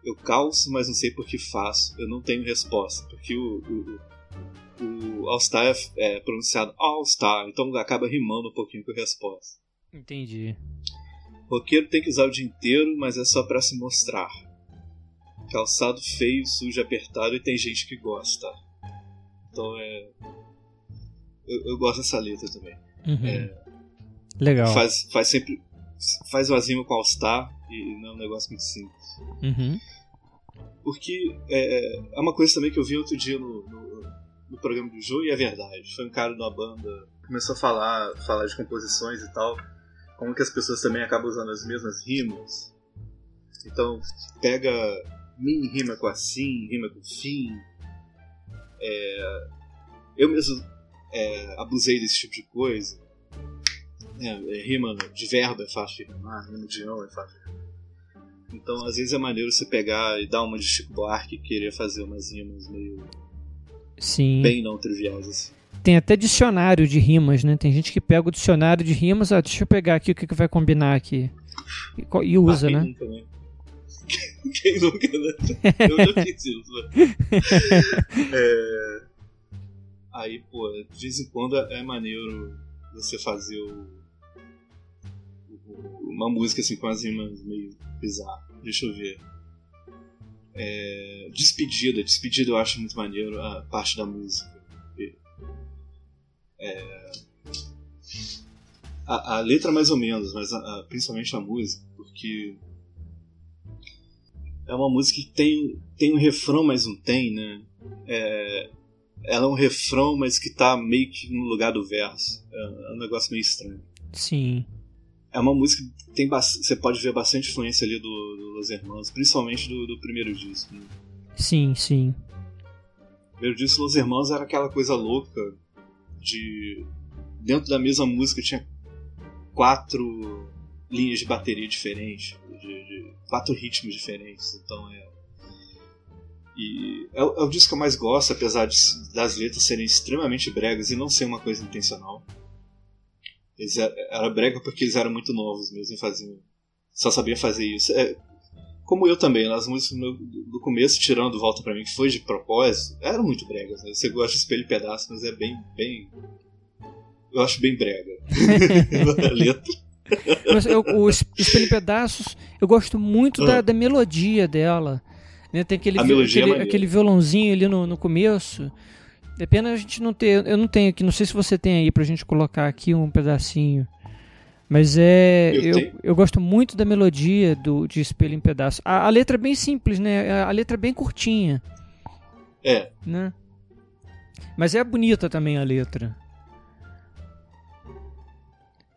Eu calço, mas não sei por que faço. Eu não tenho resposta, porque o, o, o All-Star é, é pronunciado All-Star, então acaba rimando um pouquinho com a resposta. Entendi. Roqueiro tem que usar o dia inteiro, mas é só pra se mostrar. Calçado feio, sujo, apertado e tem gente que gosta. Então é. Eu, eu gosto dessa letra também. Uhum. É. Legal. Faz, faz sempre. Faz o azimo com All-Star e não é um negócio muito simples. Uhum. Porque é, é uma coisa também que eu vi outro dia no, no, no programa do Joe e é verdade. Foi um cara de uma banda começou a falar, falar de composições e tal. Como que as pessoas também acabam usando as mesmas rimas. Então, pega min rima com assim, rima com fim. É, eu mesmo é, abusei desse tipo de coisa. É, é, rima de verbo é fácil de rimar, rima de não é fácil de rimar. Então, às vezes é maneiro você pegar e dar uma de Chico Buarque e querer fazer umas rimas meio Sim. bem não triviais assim. Tem até dicionário de rimas, né? Tem gente que pega o dicionário de rimas, ah, deixa eu pegar aqui o que, que vai combinar aqui. E, e usa, ah, né? Nunca, né? <laughs> quem nunca, né? Eu já fiz isso. né? <laughs> É, Aí, pô, de vez em quando é maneiro você fazer o... uma música assim com as rimas meio bizarras. Deixa eu ver. É, Despedida. Despedida eu acho muito maneiro a parte da música. É, a, a letra mais ou menos, mas a- a- principalmente a música, porque é uma música que tem, tem um refrão, mas não tem, né? É, ela é um refrão, mas que tá meio que no lugar do verso. É, é um negócio meio estranho. Sim. É uma música que tem você pode ver bastante influência ali do, do Los Hermanos, principalmente do, do primeiro disco. Né? Sim, sim. O primeiro disco Los Hermanos era aquela coisa louca de dentro da mesma música tinha quatro linhas de bateria diferentes, de, de quatro ritmos diferentes. Então é e é, o- é o disco que eu mais gosto, apesar de, das letras serem extremamente bregas e não ser uma coisa intencional. Eles era, era brega porque eles eram muito novos mesmo e faziam, só sabiam fazer isso. É, como eu também, nas músicas no- do começo, tirando Volta Pra Mim, que foi de propósito, eram muito bregas. Né? Você gosta de espelho e pedaço, mas é bem, bem. eu acho bem brega. <laughs> <laughs> a letra. Mas eu, o Espelho Pedaços, eu gosto muito da, Ah. da melodia dela. né? Tem aquele, é aquele, aquele violãozinho ali no, no começo. É pena a gente não ter. Eu não tenho aqui, não sei se você tem aí pra gente colocar aqui um pedacinho. Mas é. Eu Eu, eu, gosto muito da melodia do, de Espelho em Pedaços. A, a letra é bem simples, né? A letra é bem curtinha, É, né? Mas é bonita também a letra.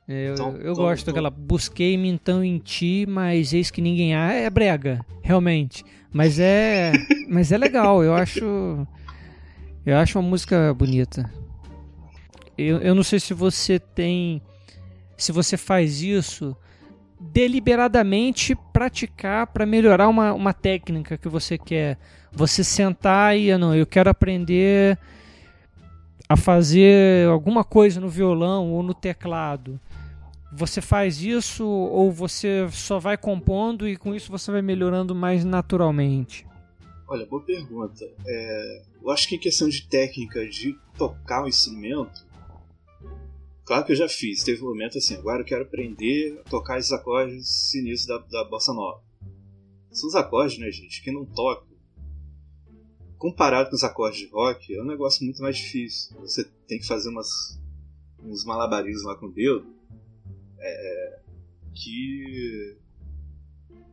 É, eu, Então- eu gosto então- daquela busquei-me então em ti, mas eis que ninguém há. É brega, realmente. Mas é, <laughs> mas é legal. Eu acho, eu acho uma música bonita. Eu, eu não sei se você tem, se você faz isso deliberadamente praticar para melhorar uma, uma técnica que você quer. Você sentar e, ah, não, eu quero aprender a fazer alguma coisa no violão ou no teclado. Você faz isso ou você só vai compondo e com isso você vai melhorando mais naturalmente? olha, boa pergunta. É, eu acho que em questão de técnica de tocar o instrumento, claro que eu já fiz. Teve um momento assim, agora eu quero aprender a tocar esses acordes sinistros da, da bossa nova. São os acordes, né, gente? Quem não toca, comparado com os acordes de rock, é um negócio muito mais difícil. Você tem que fazer umas, uns malabarismos lá com o dedo é, que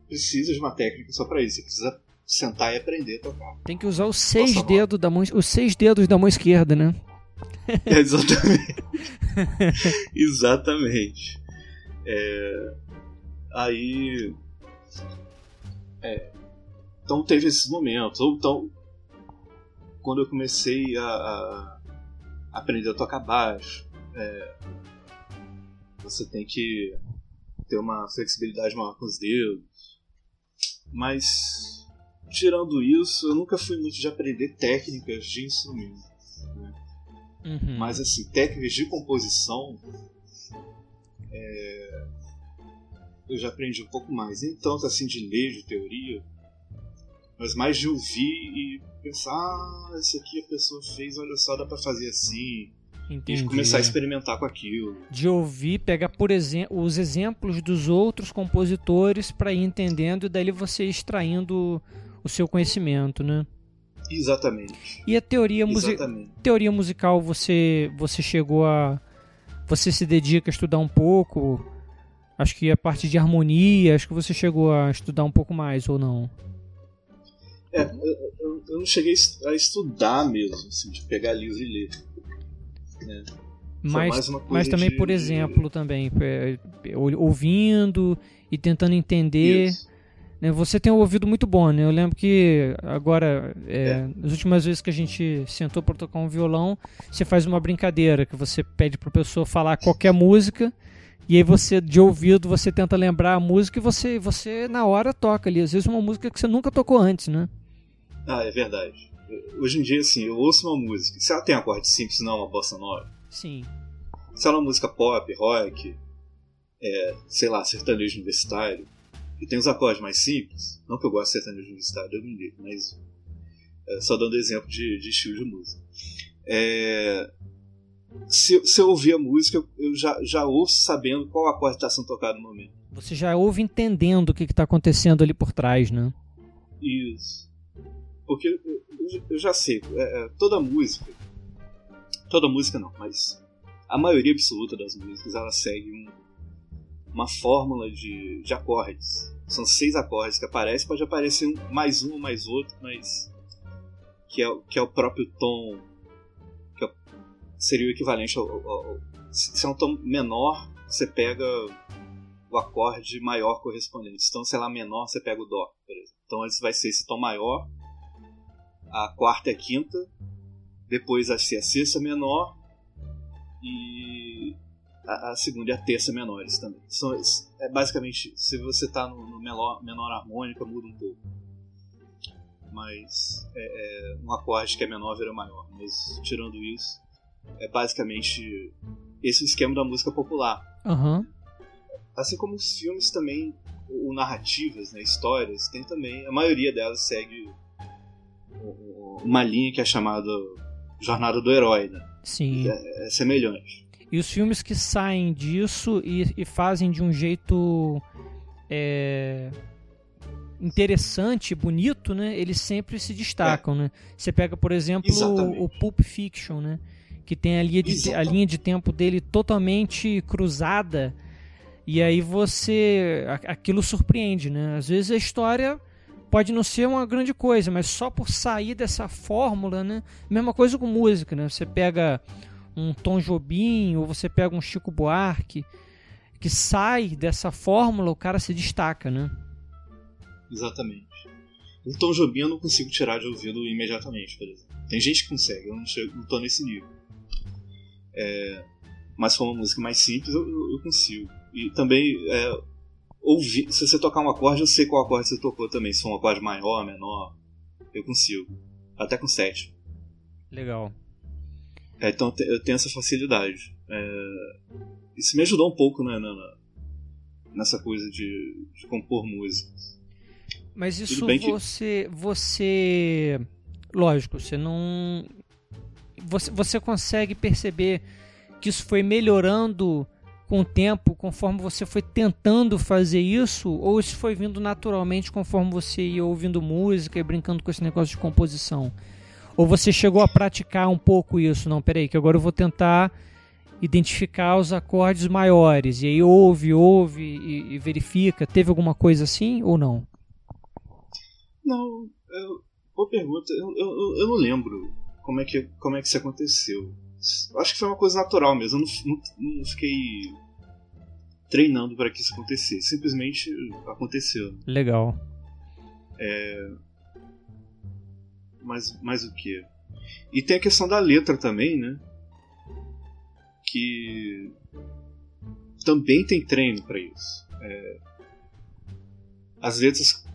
precisa de uma técnica só para isso. Você precisa sentar e aprender a tocar. Tem que usar os seis dedos da mão, os seis dedos da mão esquerda, né? É, <laughs> exatamente. <laughs> exatamente. É, aí. é, então teve esses momentos. Ou então, quando eu comecei a, a aprender a tocar baixo, é, você tem que ter uma flexibilidade maior com os dedos. Mas, tirando isso, eu nunca fui muito de aprender técnicas de instrumento. Uhum. Mas assim, técnicas de composição é, eu já aprendi um pouco mais. Nem tanto assim de ler, de teoria, mas mais de ouvir e pensar, ah, isso aqui a pessoa fez, olha só, dá pra fazer assim. Entendi. E começar a experimentar com aquilo. de ouvir, pegar por exemplo os exemplos dos outros compositores para ir entendendo e daí você extraindo o seu conhecimento, né? Exatamente. E a teoria, musi teoria musical você você chegou a você se dedica a estudar um pouco? Acho que a parte de harmonia, acho que você chegou a estudar um pouco mais ou não? É, eu, eu- eu não cheguei a estudar mesmo, assim, de pegar livro e ler. né? Mas, mas também, de- por de- exemplo, também é, ou- ouvindo e tentando entender. Isso. Né? Você tem um ouvido muito bom, né? Eu lembro que agora, é, nas últimas vezes que a gente sentou para tocar um violão, você faz uma brincadeira que você pede pro pessoa falar qualquer música e aí você de ouvido você tenta lembrar a música e você você na hora toca ali, às vezes uma música que você nunca tocou antes, né? Ah, é verdade. Hoje em dia, assim, eu ouço uma música. Se ela tem acorde simples, não é uma bossa nova. Sim. Se ela é uma música pop, rock, é, sei lá, sertanejo universitário, que tem os acordes mais simples, não que eu goste de sertanejo universitário, eu me ligo, mas é, só dando exemplo de, de estilo de música. É, se, se eu ouvir a música, eu, já, já ouço sabendo qual acorde está sendo tocado no momento. Você já ouve entendendo o que está acontecendo ali por trás, né? Isso. Porque eu, eu- eu já sei, é, é, toda música, toda música não, mas a maioria absoluta das músicas ela segue um- uma fórmula de, de acordes. São seis acordes que aparecem, pode aparecer um, mais um ou mais outro, mas que é, que é o próprio tom, que é seria o equivalente ao, ao- ao- se se é um tom menor, você pega o acorde maior correspondente. Então, sei lá, menor, você pega o dó, por exemplo. Então, esse vai ser esse tom maior, a quarta e a quinta, depois vai ser a sexta menor e a, a segunda e a terça menores também. São, é basicamente, se você está no, no menor, menor harmônica, muda um pouco. Mas é, é, um acorde que é menor vira maior. Mas tirando isso, é basicamente esse é o esquema da música popular. Aham. Assim como os filmes também, ou narrativas, né, histórias, tem também, a maioria delas segue uma linha que é chamada Jornada do Herói, né? Sim. É semelhante. E os filmes que saem disso e, e fazem de um jeito é, interessante, bonito, né? Eles sempre se destacam, é. né? Você pega, por exemplo, o, o, Pulp Fiction, né? Que tem a linha, de, a linha de tempo dele totalmente cruzada. E aí você. Aquilo surpreende, né? Às vezes a história pode não ser uma grande coisa, mas só por sair dessa fórmula, né? Mesma coisa com música, né? Você pega um Tom Jobim ou você pega um Chico Buarque que sai dessa fórmula, o cara se destaca, né? Exatamente. O Tom Jobim eu não consigo tirar de ouvido imediatamente, por exemplo. Tem gente que consegue, eu não, chego, não tô nesse nível. É, mas se for uma música mais simples, eu, eu consigo. E também, é, ouvir, se você tocar um acorde, eu sei qual acorde você tocou também. Se for um acorde maior, menor, eu consigo. Até com sete. Legal. É, então eu tenho essa facilidade. É, isso me ajudou um pouco né, na, nessa coisa de, de, compor músicas. Mas isso você, que... você. Lógico, você não. Você, você consegue perceber que isso foi melhorando com o tempo, conforme você foi tentando fazer isso, ou isso foi vindo naturalmente conforme você ia ouvindo música e brincando com esse negócio de composição? Ou você chegou a praticar um pouco isso? Não, peraí, que agora eu vou tentar identificar os acordes maiores. E aí ouve, ouve e, e verifica. Teve alguma coisa assim ou não? Não, eu, boa pergunta. Eu, eu, eu, não lembro como é, que, como é que isso aconteceu. Acho que foi uma coisa natural mesmo. Eu não, não, não fiquei treinando para que isso acontecesse. Simplesmente aconteceu. Legal. É, mas, mais o que? E tem a questão da letra também, né? Que também tem treino para isso. É, as letras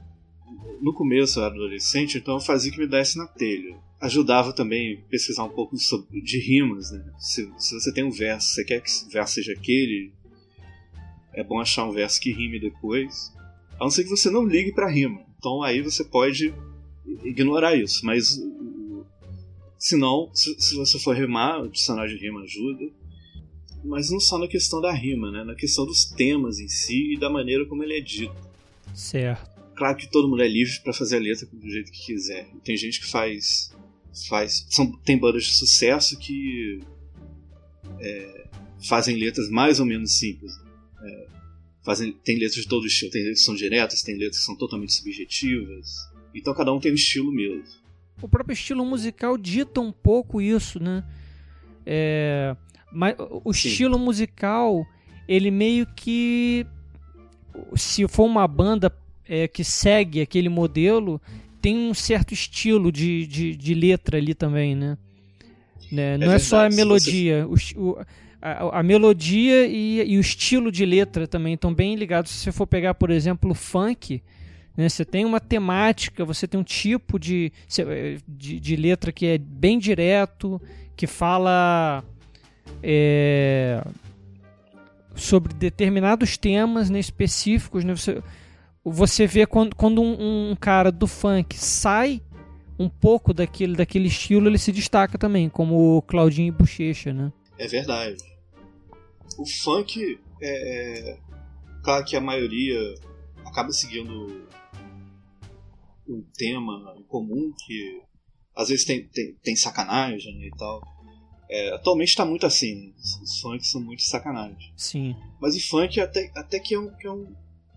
no começo eu era adolescente, então eu fazia que me desse na telha. Ajudava também a pesquisar um pouco sobre, de rimas, né? Se, se, você tem um verso, você quer que o verso seja aquele, é bom achar um verso que rime depois. A não ser que você não ligue para rima. Então aí você pode ignorar isso. Mas se não, se, se você for rimar, o dicionário de rima ajuda. Mas não só na questão da rima, né? Na questão dos temas em si e da maneira como ele é dito. Certo. Claro que todo mundo é livre para fazer a letra do jeito que quiser. Tem gente que faz. faz são, tem bandas de sucesso que é, fazem letras mais ou menos simples. É, fazem, tem letras de todo estilo. Tem letras que são diretas, tem letras que são totalmente subjetivas. Então cada um tem um estilo mesmo. O próprio estilo musical dita um pouco isso, né? É, mas o Sim. estilo musical, ele meio que. Se for uma banda é, que segue aquele modelo, tem um certo estilo de, de, de letra ali também, né? né? Não é, é só a melodia. Você... O, o, a, a, melodia e, e, o estilo de letra também estão bem ligados. Se você for pegar, por exemplo, o funk, né? Você tem uma temática, você tem um tipo de, de, de letra que é bem direto, que fala é, sobre determinados temas né, específicos. Né? Você, você vê quando, quando um, um, cara do funk sai um pouco daquele, daquele estilo, ele se destaca também, como o Claudinho Bochecha, né? É verdade. O funk é, é. Claro que a maioria acaba seguindo um tema em comum que às vezes tem, tem, tem sacanagem e tal. É, atualmente está muito assim, os funks são muito sacanagem. Sim. Mas o funk até, até que, é um, que é um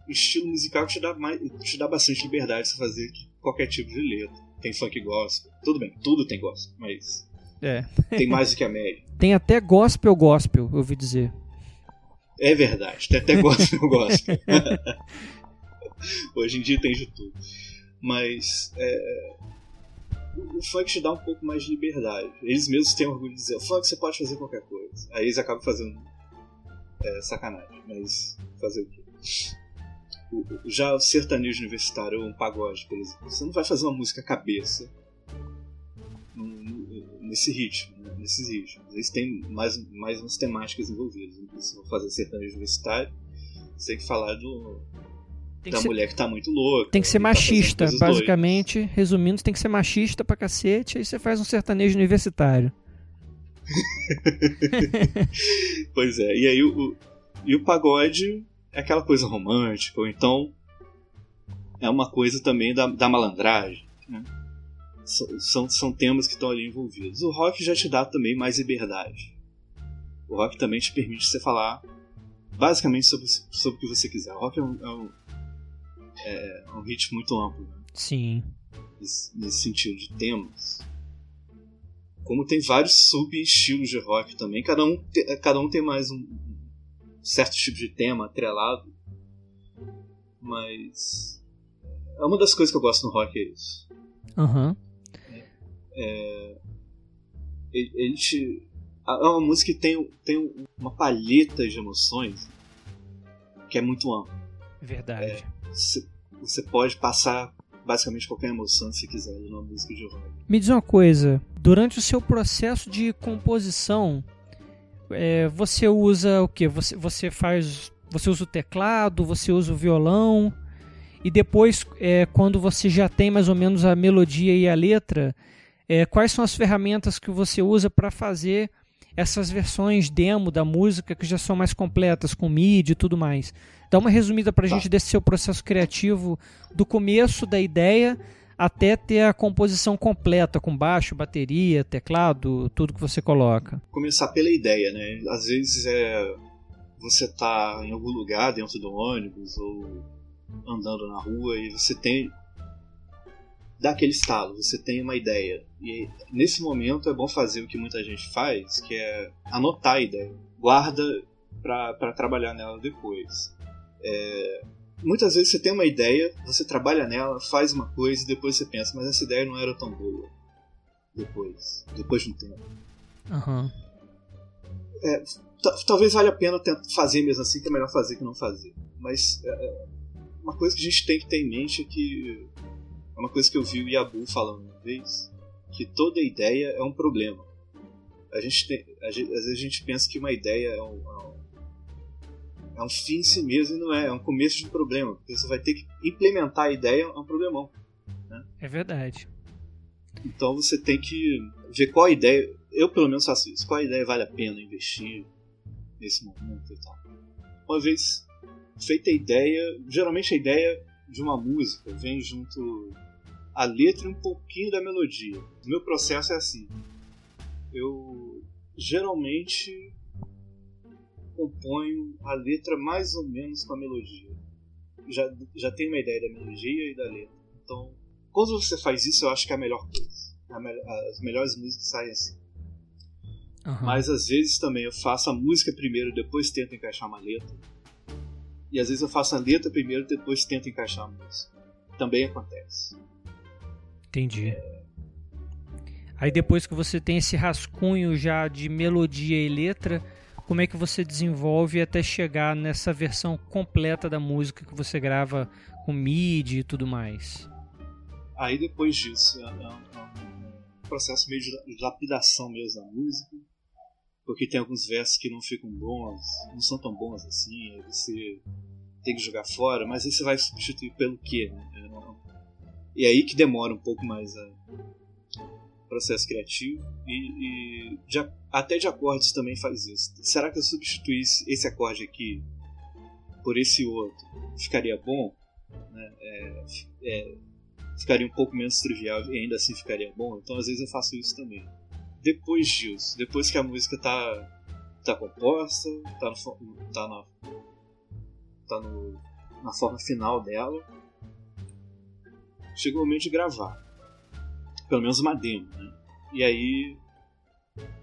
estilo musical que te dá, mais, te dá bastante liberdade de fazer qualquer tipo de letra. Tem funk gospel, tudo bem, tudo tem gospel, mas é. tem mais do que a média. <laughs> Tem até gospel gospel, eu ouvi dizer. É verdade, tem até gospel gospel. <laughs> <laughs> Hoje em dia tem de tudo. Mas é, o funk te dá um pouco mais de liberdade. Eles mesmos têm orgulho de dizer: funk você pode fazer qualquer coisa. Aí eles acabam fazendo é, sacanagem, mas fazer o quê? Já o sertanejo universitário ou um pagode, por exemplo, você não vai fazer uma música cabeça nesse ritmo, né? nesses ritmos. Eles têm mais, mais umas temáticas envolvidas. Se for fazer sertanejo universitário, você tem que falar do, tem da ser, mulher que tá muito louca. Tem que ser machista, tá basicamente. Doidas. Resumindo, tem que ser machista pra cacete, aí você faz um sertanejo universitário. <laughs> pois é, e aí o, e o pagode é aquela coisa romântica, ou então é uma coisa também da, da malandragem. Né? São, são temas que estão ali envolvidos. O rock já te dá também mais liberdade. O rock também te permite você falar basicamente sobre, sobre o que você quiser. O rock é um, é um, é um ritmo muito amplo. Né? Sim. Nesse, nesse sentido de temas. Como tem vários sub-estilos de rock também, cada um, te, cada um tem mais um, certo tipo de tema atrelado. Mas. É uma das coisas que eu gosto no rock é isso. Aham. Uhum. É, ele, ele te, é uma música que tem, tem uma palheta de emoções que é muito ampla. Verdade. É, você pode passar basicamente qualquer emoção você quiser numa música de rock. Me diz uma coisa, durante o seu processo de composição, é, você usa o que? Você, você faz. Você usa o teclado, você usa o violão, e depois, é, quando você já tem mais ou menos a melodia e a letra, é, quais são as ferramentas que você usa para fazer essas versões demo da música que já são mais completas, com MIDI e tudo mais? Dá uma resumida para a tá. gente desse seu processo criativo, do começo da ideia até ter a composição completa, com baixo, bateria, teclado, tudo que você coloca. Começar pela ideia, né? Às vezes é você tá em algum lugar dentro do ônibus ou andando na rua e você tem dá aquele estalo, você tem uma ideia. E nesse momento é bom fazer o que muita gente faz, que é anotar a ideia. Guarda para trabalhar nela depois. É, muitas vezes você tem uma ideia, você trabalha nela, faz uma coisa e depois você pensa, mas essa ideia não era tão boa. Depois, depois de um tempo. Uhum. É, talvez valha a pena fazer mesmo assim, que é melhor fazer que não fazer. Mas é, é, uma coisa que a gente tem que ter em mente é que é uma coisa que eu vi o Yabu falando uma vez, que toda ideia é um problema. A gente tem, a gente, às vezes a gente pensa que uma ideia é um, é um, é um fim em si mesmo e não é, é um começo de um problema. Porque você vai ter que implementar a ideia, é um problemão. Né? É verdade. Então você tem que ver qual ideia. Eu pelo menos faço isso. Qual ideia vale a pena investir nesse momento e tal. Uma vez feita a ideia, geralmente a ideia de uma música vem junto a letra e um pouquinho da melodia. O meu processo é assim. Eu geralmente componho a letra mais ou menos com a melodia. Já, já tenho uma ideia da melodia e da letra. Então, quando você faz isso, eu acho que é a melhor coisa. As melhores músicas saem assim. Uhum. Mas às vezes também eu faço a música primeiro, depois tento encaixar uma letra. E às vezes eu faço a letra primeiro, depois tento encaixar a música. Também acontece. Entendi. Aí depois que você tem esse rascunho já de melodia e letra, como é que você desenvolve até chegar nessa versão completa da música que você grava com MIDI e tudo mais? Aí depois disso, é, é, um processo meio de lapidação mesmo da música, porque tem alguns versos que não ficam bons, não são tão bons assim, você tem que jogar fora, mas aí você vai substituir pelo quê? Né? E aí que demora um pouco mais o processo criativo. E, e de, até de acordes também faz isso. Será que eu substituísse esse acorde aqui por esse outro? Ficaria bom? Né? É, é, ficaria um pouco menos trivial e ainda assim ficaria bom? Então às vezes eu faço isso também. Depois disso, depois que a música tá, tá composta, tá, no, tá, na, tá no, na forma final dela, chega o momento de gravar. Pelo menos uma demo, né? E aí,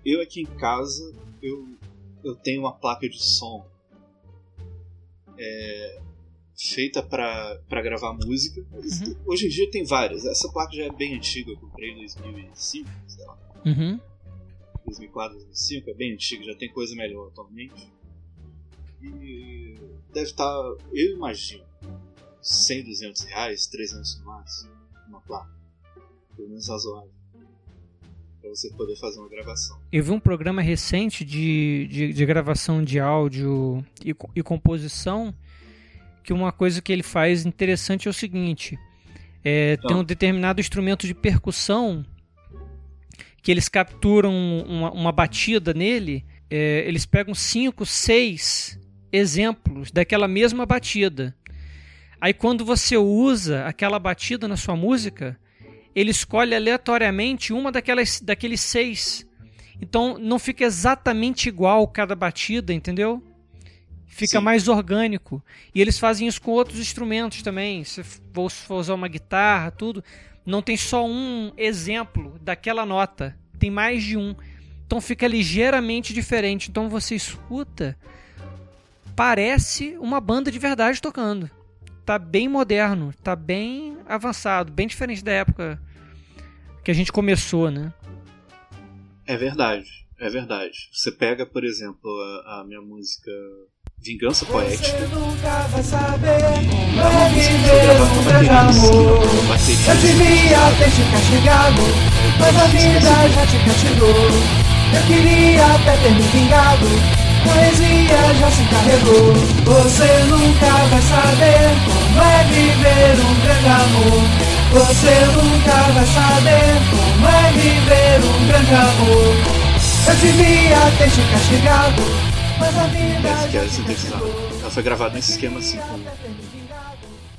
eu aqui em casa, eu, eu tenho uma placa de som é, feita para gravar música. Uhum. Hoje em dia tem várias. Essa placa já é bem antiga, eu comprei em 2005, sei lá. Uhum. 2004, 2005, é bem antiga, já tem coisa melhor atualmente. E deve estar, tá, eu imagino, 100, 200 reais, 300 no máximo, uma placa. Pelo menos razoável. Pra você poder fazer uma gravação. Eu vi um programa recente de, de, de gravação de áudio e, e, composição que uma coisa que ele faz interessante é o seguinte: é, então. tem um determinado instrumento de percussão que eles capturam uma, uma batida nele, é, eles pegam cinco, seis exemplos daquela mesma batida. Aí quando você usa aquela batida na sua música, ele escolhe aleatoriamente uma daquelas, daqueles seis. Então não fica exatamente igual cada batida, entendeu? Fica Sim. mais orgânico. E eles fazem isso com outros instrumentos também. Se for usar uma guitarra, tudo, não tem só um exemplo daquela nota, tem mais de um. Então fica ligeiramente diferente. Então você escuta, parece uma banda de verdade tocando tá bem moderno, tá bem avançado, bem diferente da época que a gente começou, né? É verdade, é verdade. Você pega, por exemplo, a, a minha música Vingança Poética. Você nunca vai saber como é viver um grande amor. Eu devia ter te castigado, mas a vida já te castigou. Eu queria até ter me vingado poesia já se carregou. Você nunca vai saber amor. Você nunca vai saber como é viver um grande amor. Eu devia ter te castigado, mas a vida. Essa que era sintetizada. Ela foi gravada nesse esquema assim, com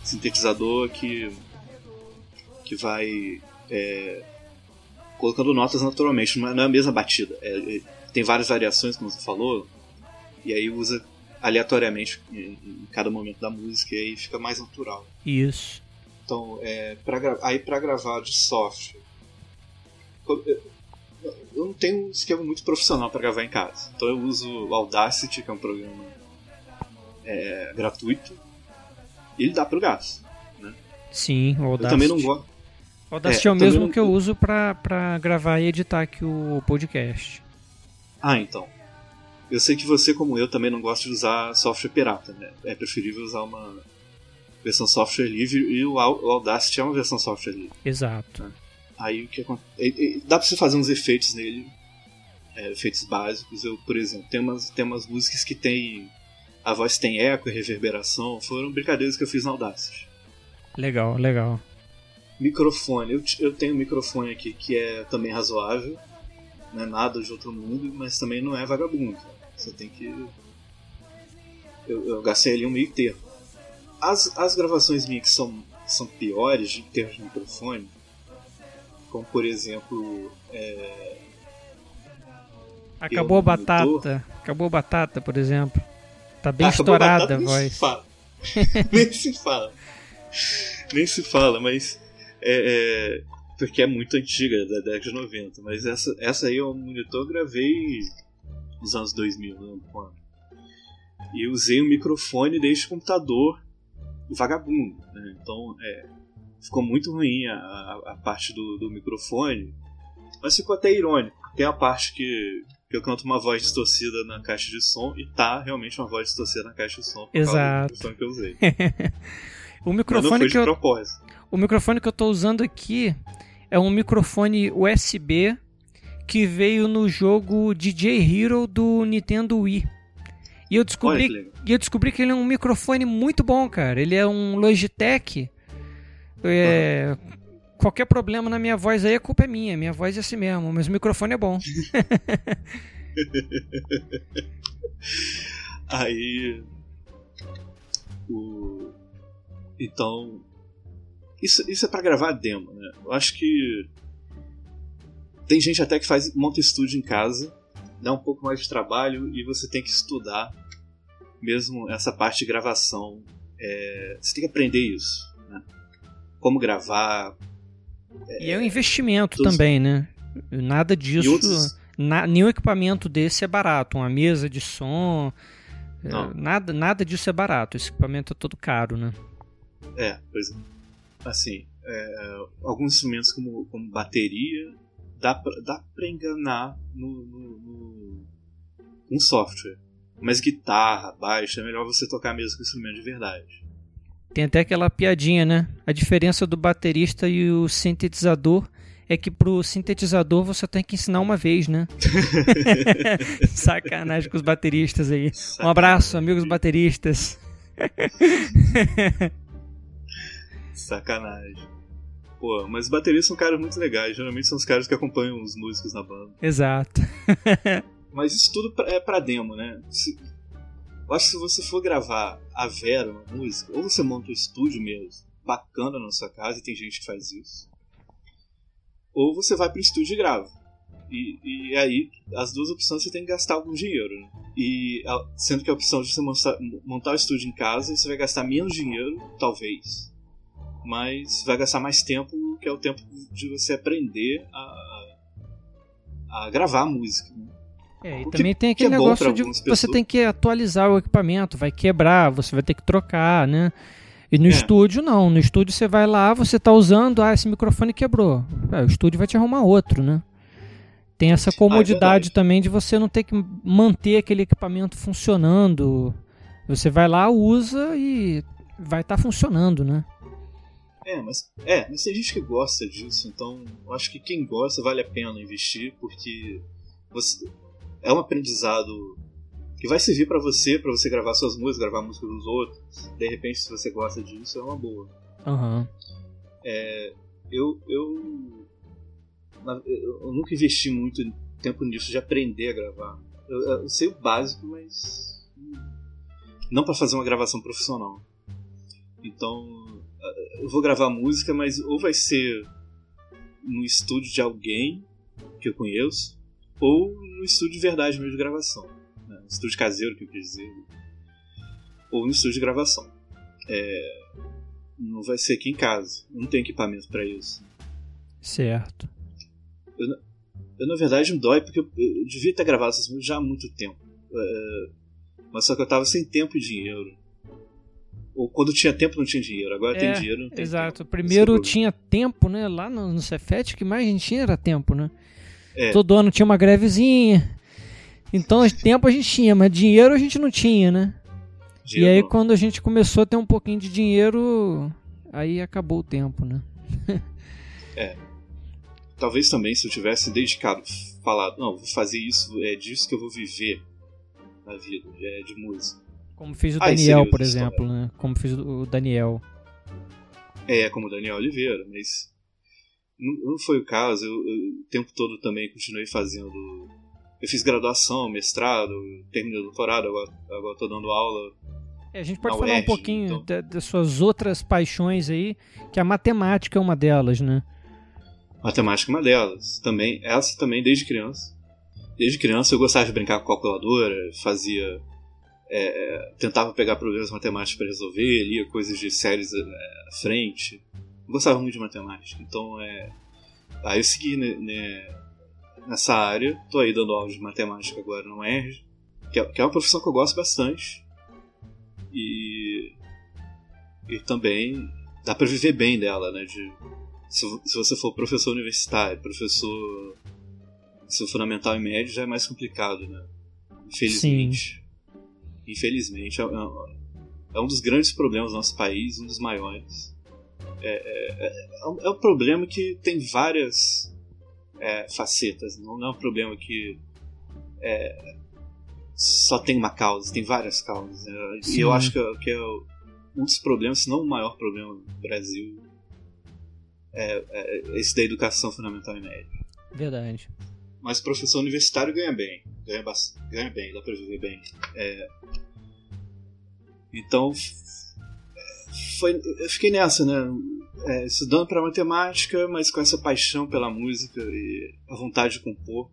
sintetizador que que vai é, colocando notas naturalmente, não é a mesma batida. É, é, tem várias variações, como você falou, e aí usa aleatoriamente em, em cada momento da música e aí fica mais natural. Isso. Então, é, pra, aí para gravar de software, eu não tenho um esquema muito profissional para gravar em casa. Então eu uso o Audacity, que é um programa é, gratuito, e ele dá pro gasto. Né? Sim, o Audacity. Eu também não gosto. O Audacity é, é o mesmo não... que eu uso para gravar e editar aqui o podcast. Ah, então. Eu sei que você, como eu, também não gosta de usar software pirata, né? É preferível usar uma versão software livre e o Audacity é uma versão software livre. Exato. Aí o que acontece? Dá pra você fazer uns efeitos nele, é, efeitos básicos. Eu, por exemplo, tem umas, tem umas músicas que tem. A voz tem eco e reverberação. Foram brincadeiras que eu fiz na Audacity. Legal, legal. Microfone. Eu, eu tenho um microfone aqui que é também razoável. Não é nada de outro mundo, mas também não é vagabundo. Você tem que. Eu, eu gastei ali um meio termo. As, as gravações minhas que são, são piores em termos de microfone, como por exemplo. É... Acabou a batata. Monitor. Acabou a batata, por exemplo. Tá bem Acabou estourada a, batata, a voz. Nem se fala. <laughs> nem se fala. Nem se fala, mas. É, é, porque é muito antiga, da década de 90. Mas essa, essa aí é um monitor eu gravei nos anos 2000, não lembro quando. E eu usei um microfone desde o computador vagabundo, né? Então, é, ficou muito ruim a, a, a parte do, do, microfone, mas ficou até irônico. Tem a parte que, que eu canto uma voz distorcida na caixa de som e tá realmente uma voz distorcida na caixa de som por Exato. causa do microfone que eu usei. <laughs> o microfone que eu, propósito. O microfone que eu estou usando aqui é um microfone USB que veio no jogo DJ Hero do Nintendo Wii. E eu descobri, e eu descobri que ele é um microfone muito bom, cara. Ele é um Logitech. É, uhum. Qualquer problema na minha voz aí, a culpa é minha. Minha voz é assim mesmo, mas o microfone é bom. <laughs> aí. O... Então. Isso, isso é para gravar demo, né? Eu acho que tem gente até que faz monta estúdio em casa, dá um pouco mais de trabalho e você tem que estudar mesmo essa parte de gravação. É, você tem que aprender isso, né? Como gravar. É, e é um investimento todos... também, né? Nada disso. Outros... Na, nenhum equipamento desse é barato. Uma mesa de som. É, nada, nada disso é barato. Esse equipamento é todo caro, né? É, pois é. Assim, é, alguns instrumentos como, como bateria dá pra, dá pra enganar no, no, no, um software. Mas guitarra, baixo, é melhor você tocar mesmo com instrumento de verdade. Tem até aquela piadinha, né? A diferença do baterista e o sintetizador é que pro sintetizador você tem que ensinar uma vez, né? <laughs> Sacanagem com os bateristas aí. Um abraço, amigos bateristas. Sacanagem. Pô, mas os bateristas são caras muito legais. Geralmente são os caras que acompanham os músicos na banda. Exato. <laughs> Mas isso tudo é pra demo, né? Se, eu acho que se você for gravar a Vera uma música, ou você monta um estúdio mesmo, bacana na sua casa, e tem gente que faz isso. Ou você vai pro estúdio e grava. E, e aí, as duas opções você tem que gastar algum dinheiro, né? E sendo que a opção de você montar, montar o estúdio em casa, você vai gastar menos dinheiro, talvez mas vai gastar mais tempo, que é o tempo de você aprender a, a gravar a música. Né? É, e também tem aquele é negócio de você tem que atualizar o equipamento, vai quebrar, você vai ter que trocar, né? E no é. estúdio não, no estúdio você vai lá, você está usando, ah, esse microfone quebrou. É, o estúdio vai te arrumar outro, né? Tem essa ah, é comodidade ah, também de você não ter que manter aquele equipamento funcionando. Você vai lá, usa e vai estar tá funcionando, né? É, mas, é, mas tem gente que gosta disso, então acho que quem gosta vale a pena investir, porque você, é um aprendizado que vai servir para você, para você gravar suas músicas, gravar músicas dos outros. De repente, se você gosta disso, é uma boa. Uhum. É, eu, eu, eu nunca investi muito tempo nisso de aprender a gravar. Eu, eu sei o básico, mas não para fazer uma gravação profissional. Então, eu vou gravar música, mas ou vai ser no estúdio de alguém que eu conheço, ou no estúdio de verdade mesmo de gravação. Né? Estúdio caseiro, que eu quis dizer. Ou no estúdio de gravação. É... Não vai ser aqui em casa. Eu não tenho equipamento para isso. Certo. Eu, eu, na verdade, me dói porque eu, eu devia ter gravado essas músicas já há muito tempo. É... Mas só que eu tava sem tempo e dinheiro ou quando tinha tempo não tinha dinheiro, agora é, tem dinheiro tem Exato. Tempo. Primeiro tinha tempo, né? Lá no, no Cefet, que mais a gente tinha era tempo, né? É. Todo ano tinha uma grevezinha. Então tempo a gente tinha, mas dinheiro a gente não tinha, né? Dinheiro e aí quando a gente começou a ter um pouquinho de dinheiro, aí acabou o tempo, né? <laughs> é. Talvez também se eu tivesse dedicado, falado, não, vou fazer isso, é disso que eu vou viver na vida, é de música como fez o Daniel, por exemplo, né? Como fez o Daniel. É, como o Daniel Oliveira, mas não, não foi o caso. Eu, eu, o tempo todo também continuei fazendo. Eu fiz graduação, mestrado, terminei o doutorado, agora, agora tô dando aula. É, a gente pode falar UERJ, um pouquinho então... das suas outras paixões aí, que a matemática é uma delas, né? Matemática é uma delas. Também, essa também desde criança. Desde criança eu gostava de brincar com calculadora, fazia é, é, tentava pegar problemas matemáticos para resolver, lia coisas de séries é, à frente. Gostava muito de matemática. Então, é, aí eu segui né, né, nessa área. Estou aí dando aula de matemática agora no ERJ, que é, que é uma profissão que eu gosto bastante. E, e também dá para viver bem dela, né? De, se, se você for professor universitário, professor ensino fundamental e médio, já é mais complicado, né? Infelizmente. Sim infelizmente, é, é, é, um dos grandes problemas do nosso país, um dos maiores. É, é, é, é um problema que tem várias facetas, não é um problema que só tem uma causa, tem várias causas. Né? E eu acho que, que é um dos problemas, se não o maior problema do Brasil, é, é esse da educação fundamental e média. Verdade. Mas professor universitário ganha bem ganha, ganha bem, dá pra viver bem. É, então, foi, eu fiquei nessa, né? É, estudando para matemática, mas com essa paixão pela música e a vontade de compor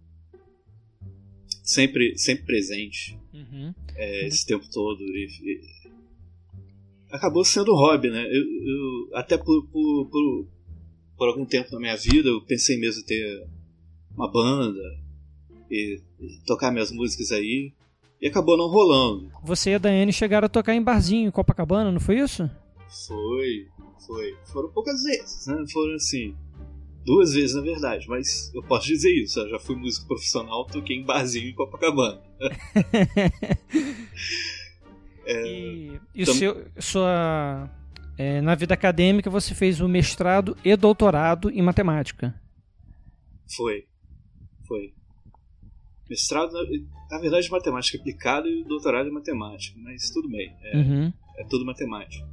sempre, sempre presente uhum. É, esse tempo todo. E, e, acabou sendo hobby, né? Eu, eu até por, por, por, por, algum tempo na minha vida eu pensei mesmo em ter uma banda, e, tocar minhas músicas aí. E acabou não rolando. Você e a Daiane chegaram a tocar em barzinho em Copacabana, não foi isso? Foi, foi. Foram poucas vezes, né? Foram assim. Duas vezes, na verdade, mas eu posso dizer isso. Eu já fui músico profissional, toquei em barzinho em Copacabana. <laughs> é, e e tam... seu, sua. É, na vida acadêmica, você fez o mestrado e doutorado em matemática. Foi. Foi mestrado, na, na verdade, de matemática aplicada e doutorado em matemática, mas tudo bem, é, uhum. é tudo matemática.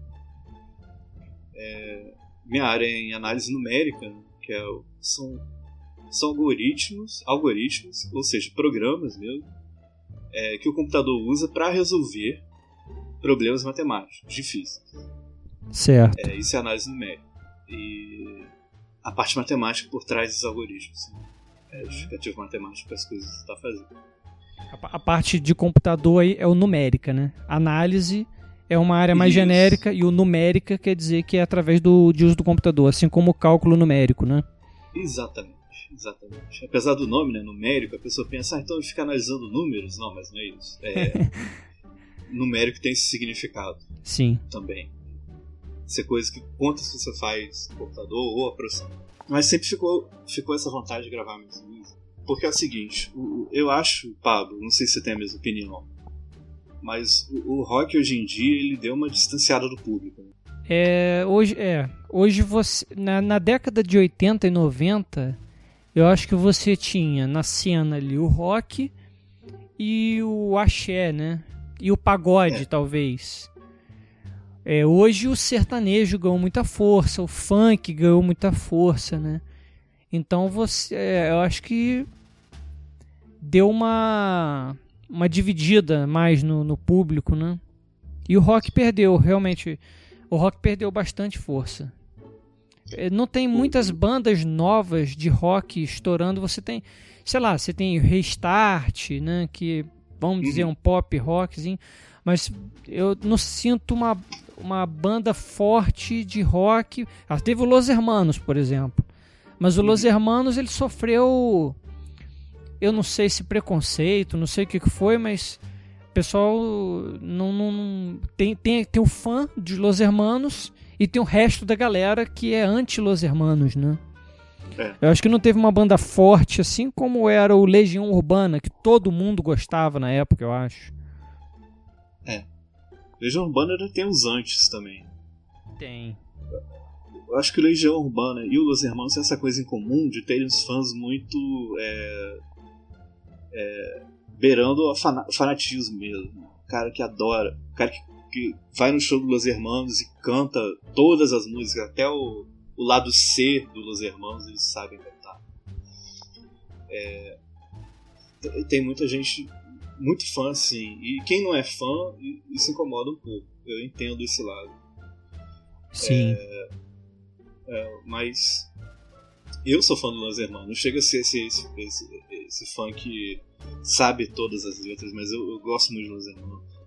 É, minha área é em análise numérica, que é, são, são algoritmos, algoritmos, ou seja, programas mesmo, é, que o computador usa para resolver problemas matemáticos difíceis. Certo. É, isso é análise numérica. E a parte matemática por trás dos algoritmos. Né? É justificativo matemático para as coisas que você está fazendo. A, a, parte de computador aí é o numérica, né? Análise é uma área mais Isso. genérica e o numérica quer dizer que é através do de uso do computador, assim como o cálculo numérico, né? Exatamente, exatamente. Apesar do nome, né, numérico, a pessoa pensa, ah, então fica analisando números. Não, mas não é isso. É, <laughs> numérico tem esse significado. Sim. Também. Ser coisa que contas que você faz no computador ou aproxima. Mas sempre ficou, ficou essa vontade de gravar minhas músicas. Porque é o seguinte, eu acho, Pablo, não sei se você tem a mesma opinião, mas o, rock hoje em dia ele deu uma distanciada do público. Né? É, hoje, é, hoje você na, na década de 80 e 90, eu acho que você tinha na cena ali o rock e o axé, né? E o pagode, é. talvez. É, hoje o sertanejo ganhou muita força, o funk ganhou muita força, né? Então você, é, eu acho que deu uma uma dividida mais no, no público, né? E o rock perdeu, realmente. O rock perdeu bastante força. É, não tem muitas bandas novas de rock estourando. Você tem, sei lá, você tem Restart, né? Que vamos dizer uhum. um pop rockzinho. Mas eu não sinto uma, uma banda forte de rock. Ah, teve o Los Hermanos, por exemplo. Mas o Los uhum. Hermanos ele sofreu eu não sei se preconceito, não sei o que foi, mas o pessoal não, não tem, tem, tem o fã de Los Hermanos e tem o resto da galera que é anti-Los Hermanos, né? É. Eu acho que não teve uma banda forte assim como era o Legião Urbana, que todo mundo gostava na época, eu acho. É. Legião Urbana tem os antes também. Tem. Eu acho que o Legião Urbana e o Los Hermanos têm essa coisa em comum de terem os fãs muito é, é, beirando o fanatismo mesmo. O cara que adora, o cara que, que, vai no show do Los Hermanos e canta todas as músicas, até o, o lado C do Los Hermanos eles sabem cantar. É, tem muita gente muito fã, assim, e quem não é fã, isso incomoda um pouco. Eu entendo esse lado. Sim. É, é, mas eu sou fã do Los Hermanos. Não chega a ser esse, esse, esse, esse fã que sabe todas as letras, mas eu, eu gosto muito de Los Hermanos.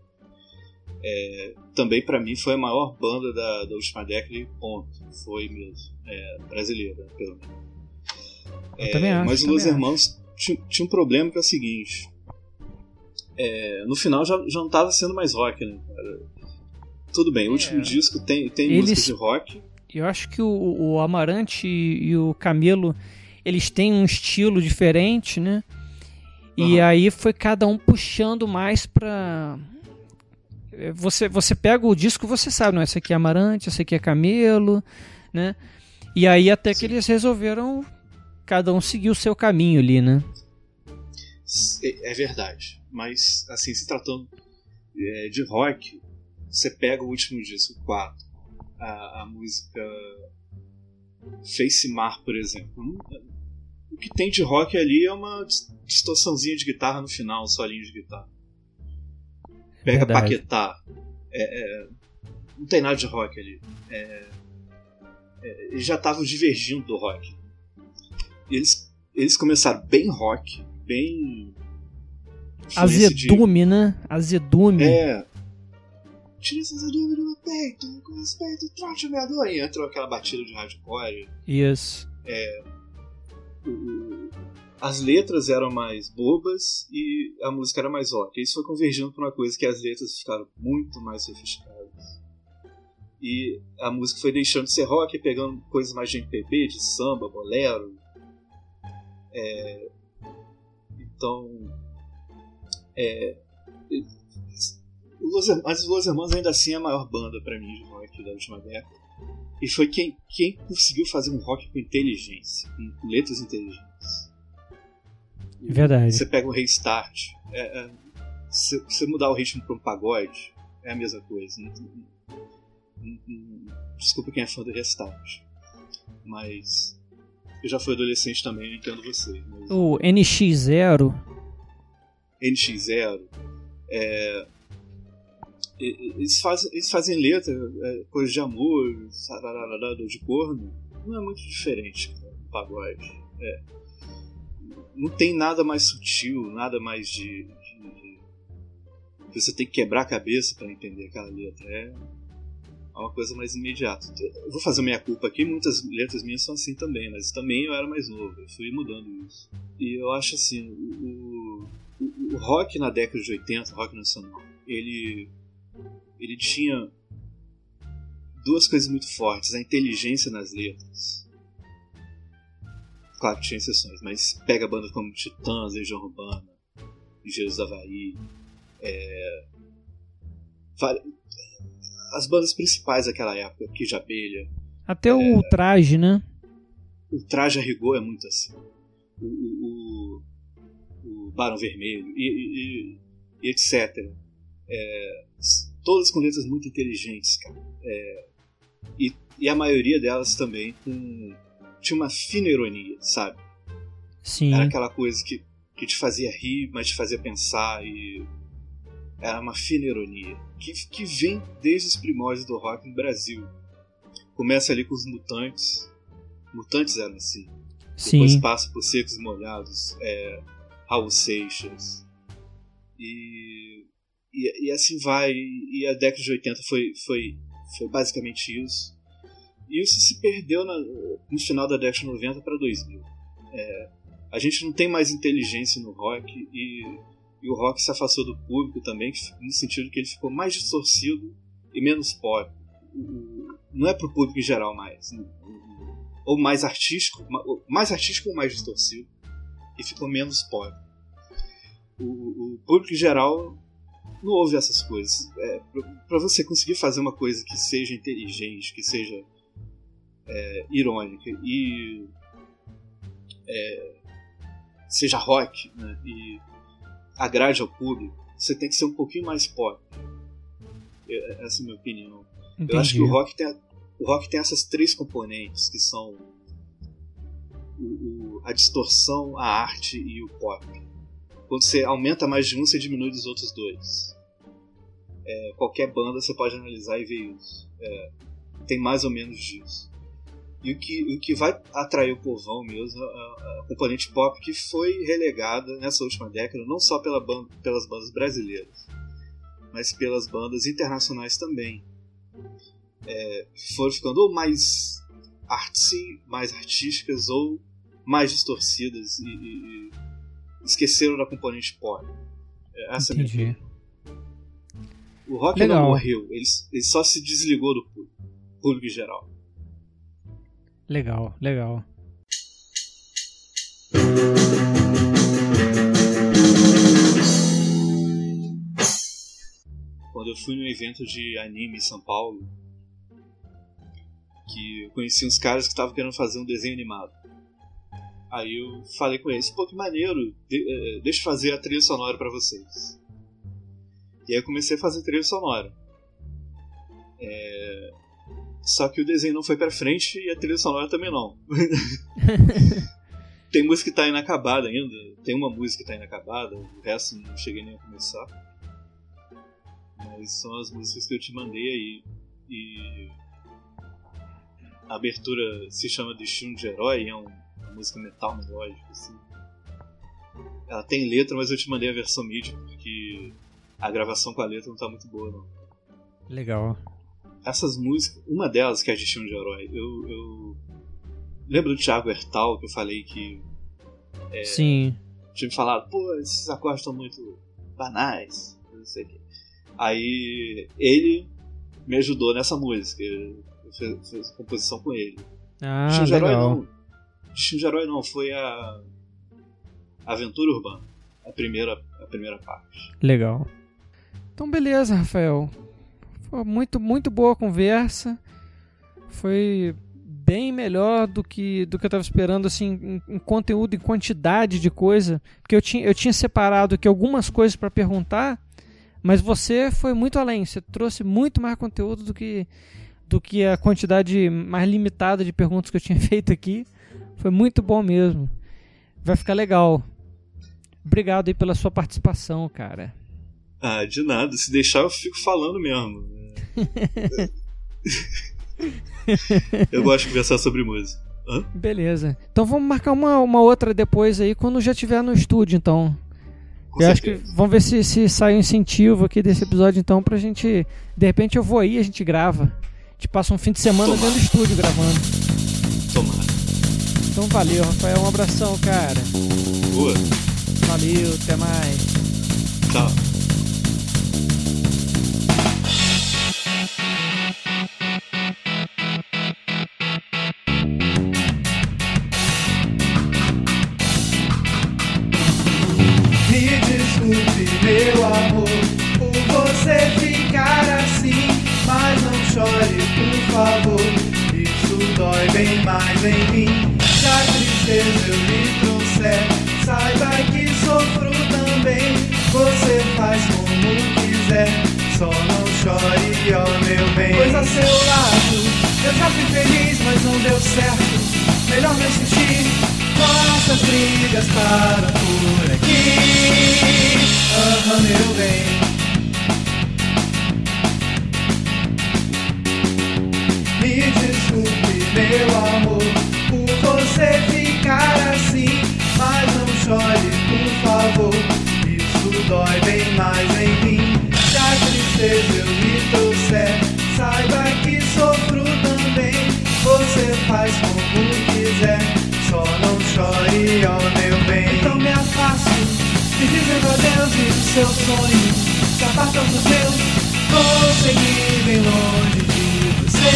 É, também para mim foi a maior banda da, da última década e ponto. Foi mesmo. É, brasileira, pelo menos. É, acho, mas os Los Hermanos tinha, tinha, um problema que é o seguinte. É, no final já, já não estava sendo mais rock, né, cara? Tudo bem, o último é. disco tem, tem Eles... música de rock. Eu acho que o, o Amarante e o Camelo eles têm um estilo diferente, né? E uhum. aí foi cada um puxando mais pra. É, você, você pega o disco você sabe, não? Esse aqui é Amarante, esse aqui é Camelo, né? E aí até Sim. que eles resolveram cada um seguir o seu caminho ali, né? É, é verdade. Mas, assim, se tratando é, de rock, você pega o último disco, 4, a, a música Face Mar, por exemplo. O que tem de rock ali é uma distorçãozinha de guitarra no final, um solinho de guitarra. Pega Verdade. Paquetá. É, é, não tem nada de rock ali. É, é eles já estavam divergindo do rock. Eles, eles começaram bem rock, bem. Azedume, de... né? Azedume. É. Tira esse azedume do meu peito, com respeito, trote o dor. E entrou aquela batida de hardcore. Isso. É as letras eram mais bobas e a música era mais rock. Isso foi convergindo para uma coisa que as letras ficaram muito mais sofisticadas. E a música foi deixando de ser rock, pegando coisas mais de MPB, de samba, bolero. É... Então. É... Mas os Los Hermanos ainda assim é a maior banda para mim de rock da última década. E foi quem, quem conseguiu fazer um rock com inteligência, com letras inteligentes. Verdade. Você pega um restart, é, é, se você mudar o ritmo para um pagode, é a mesma coisa. Não, não, não, desculpa quem é fã do restart. mas eu já fui adolescente também, eu entendo você. Mas... O NX0. NX0. É, eles, fazem, eles fazem letra, é, coisa de amor, de corno. Não é muito diferente do pagode. É. Não tem nada mais sutil, nada mais de, de, de você tem que quebrar a cabeça para entender aquela letra. É uma coisa mais imediata. Eu vou fazer minha culpa aqui, muitas letras minhas são assim também, mas também eu era mais novo, eu fui mudando isso. E eu acho assim, o, o, o rock na década de 80, o rock nacional, ele, ele tinha duas coisas muito fortes: a inteligência nas letras. Claro que tinha exceções, mas pega bandas como Titãs, Legião Urbana, Engenheiros da Havaí, é, as bandas principais daquela época, Kid Abelha. Até é, o traje, né? O traje a rigor é muito assim. O, o, o Barão Vermelho e, e, e etc. É, todas com letras muito inteligentes, cara. É, e, e a maioria delas também com. Tinha uma fina ironia, sabe? Sim. Era aquela coisa que, que te fazia rir, mas te fazia pensar e era uma fina ironia, que, que vem desde os primórdios do rock no Brasil. Começa ali com os Mutantes. Mutantes eram assim. Sim. Depois passa por Secos Molhados, é, Raul Seixas. E, e, e, assim vai. E a década de 80 foi, foi, foi basicamente isso. E isso se perdeu na, no final da década de 90 para 2000. É, a gente não tem mais inteligência no rock e e o rock se afastou do público também, no sentido que ele ficou mais distorcido e menos pop. Não é pro público em geral mais. Ou mais artístico, mais artístico ou mais distorcido. E ficou menos pop. O, o público em geral não ouve essas coisas. É, para você conseguir fazer uma coisa que seja inteligente, que seja é, irônica e é, seja rock, né, e agrade ao público, você tem que ser um pouquinho mais pop. Essa é a minha opinião. Entendi. Eu acho que o rock tem, o rock tem essas três componentes que são o, o, a distorção, a arte e o pop. Quando você aumenta mais de um, você diminui dos outros dois. É, qualquer banda você pode analisar e ver isso. É, tem mais ou menos disso. E o que, o que vai atrair o povão mesmo é a, a componente pop que foi relegada nessa última década, não só pela banda, pelas bandas brasileiras, mas pelas bandas internacionais também. É, foram ficando ou mais artsy, mais artísticas, ou mais distorcidas e, e, e esqueceram da componente pop. É, essa Entendi. é a minha O rock Legal. não morreu, ele, ele só se desligou do público, público em geral. Legal, legal. Quando eu fui no evento de anime em São Paulo, que eu conheci uns caras que estavam querendo fazer um desenho animado. Aí eu falei com eles, pô, que maneiro, de, uh, deixa eu fazer a trilha sonora para vocês. E aí eu comecei a fazer trilha sonora. É, só que o desenho não foi pra frente e a trilha sonora também não. <laughs> tem música que tá inacabada ainda. Tem uma música que tá inacabada, o resto não cheguei nem a começar. Mas são as músicas que eu te mandei aí. E a abertura se chama Destino de Herói, é uma música metal melódica, assim. Ela tem letra, mas eu te mandei a versão MIDI porque a gravação com a letra não tá muito boa, não. Legal essas músicas, uma delas que é Destino de Herói, eu, eu lembro do Thiago Hertal que eu falei que é, Sim. tinha me falado, pô, esses acordes estão muito banais, não sei o quê. Aí ele me ajudou nessa música, eu fiz, fiz composição com ele. Ah, Destino de Herói não. Destino de Herói não, foi a Aventura Urbana, a primeira, a primeira parte. Legal. Então beleza, Rafael. Foi muito, muito boa a conversa. Foi bem melhor do que do que eu estava esperando assim em, em, conteúdo, em quantidade de coisa, porque eu tinha eu tinha separado aqui algumas coisas para perguntar, mas você foi muito além, você trouxe muito mais conteúdo do que do que a quantidade mais limitada de perguntas que eu tinha <laughs> feito aqui. Foi muito bom mesmo. Vai ficar legal. Obrigado aí pela sua participação, cara. Ah, de nada. Se deixar, eu fico falando mesmo. <laughs> eu gosto de conversar sobre música. Hã? Beleza. Então vamos marcar uma, uma outra depois aí, quando já estiver no estúdio, então. Com eu acho que certeza. vamos ver se, se sai um incentivo aqui desse episódio, então, pra gente. De repente eu vou aí a gente grava. A gente passa um fim de semana Tomara. dentro do estúdio gravando. Tomara. Então valeu, Rafael. Um abração, cara. Boa. Valeu, até mais. Tchau. Deu certo. Melhor não insistir, nossas brigas param por aqui. Aham, meu bem. Adeus e do seu sonho. Se apartam dos meus, vou seguir bem longe de você.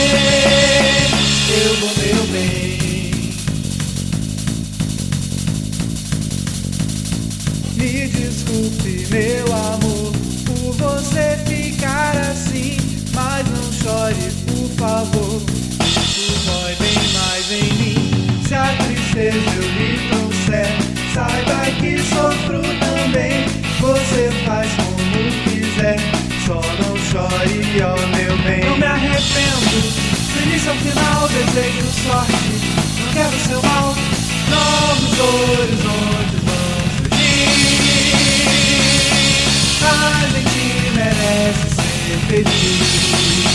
Eu vou, meu bem. Me desculpe, meu amor, por você ficar assim. Mas não chore, por favor. Isso dói bem mais em mim. Se a tristeza eu ao final desejo sorte. Não quero seu mal, novos horizontes vão surgir. A gente merece ser feliz.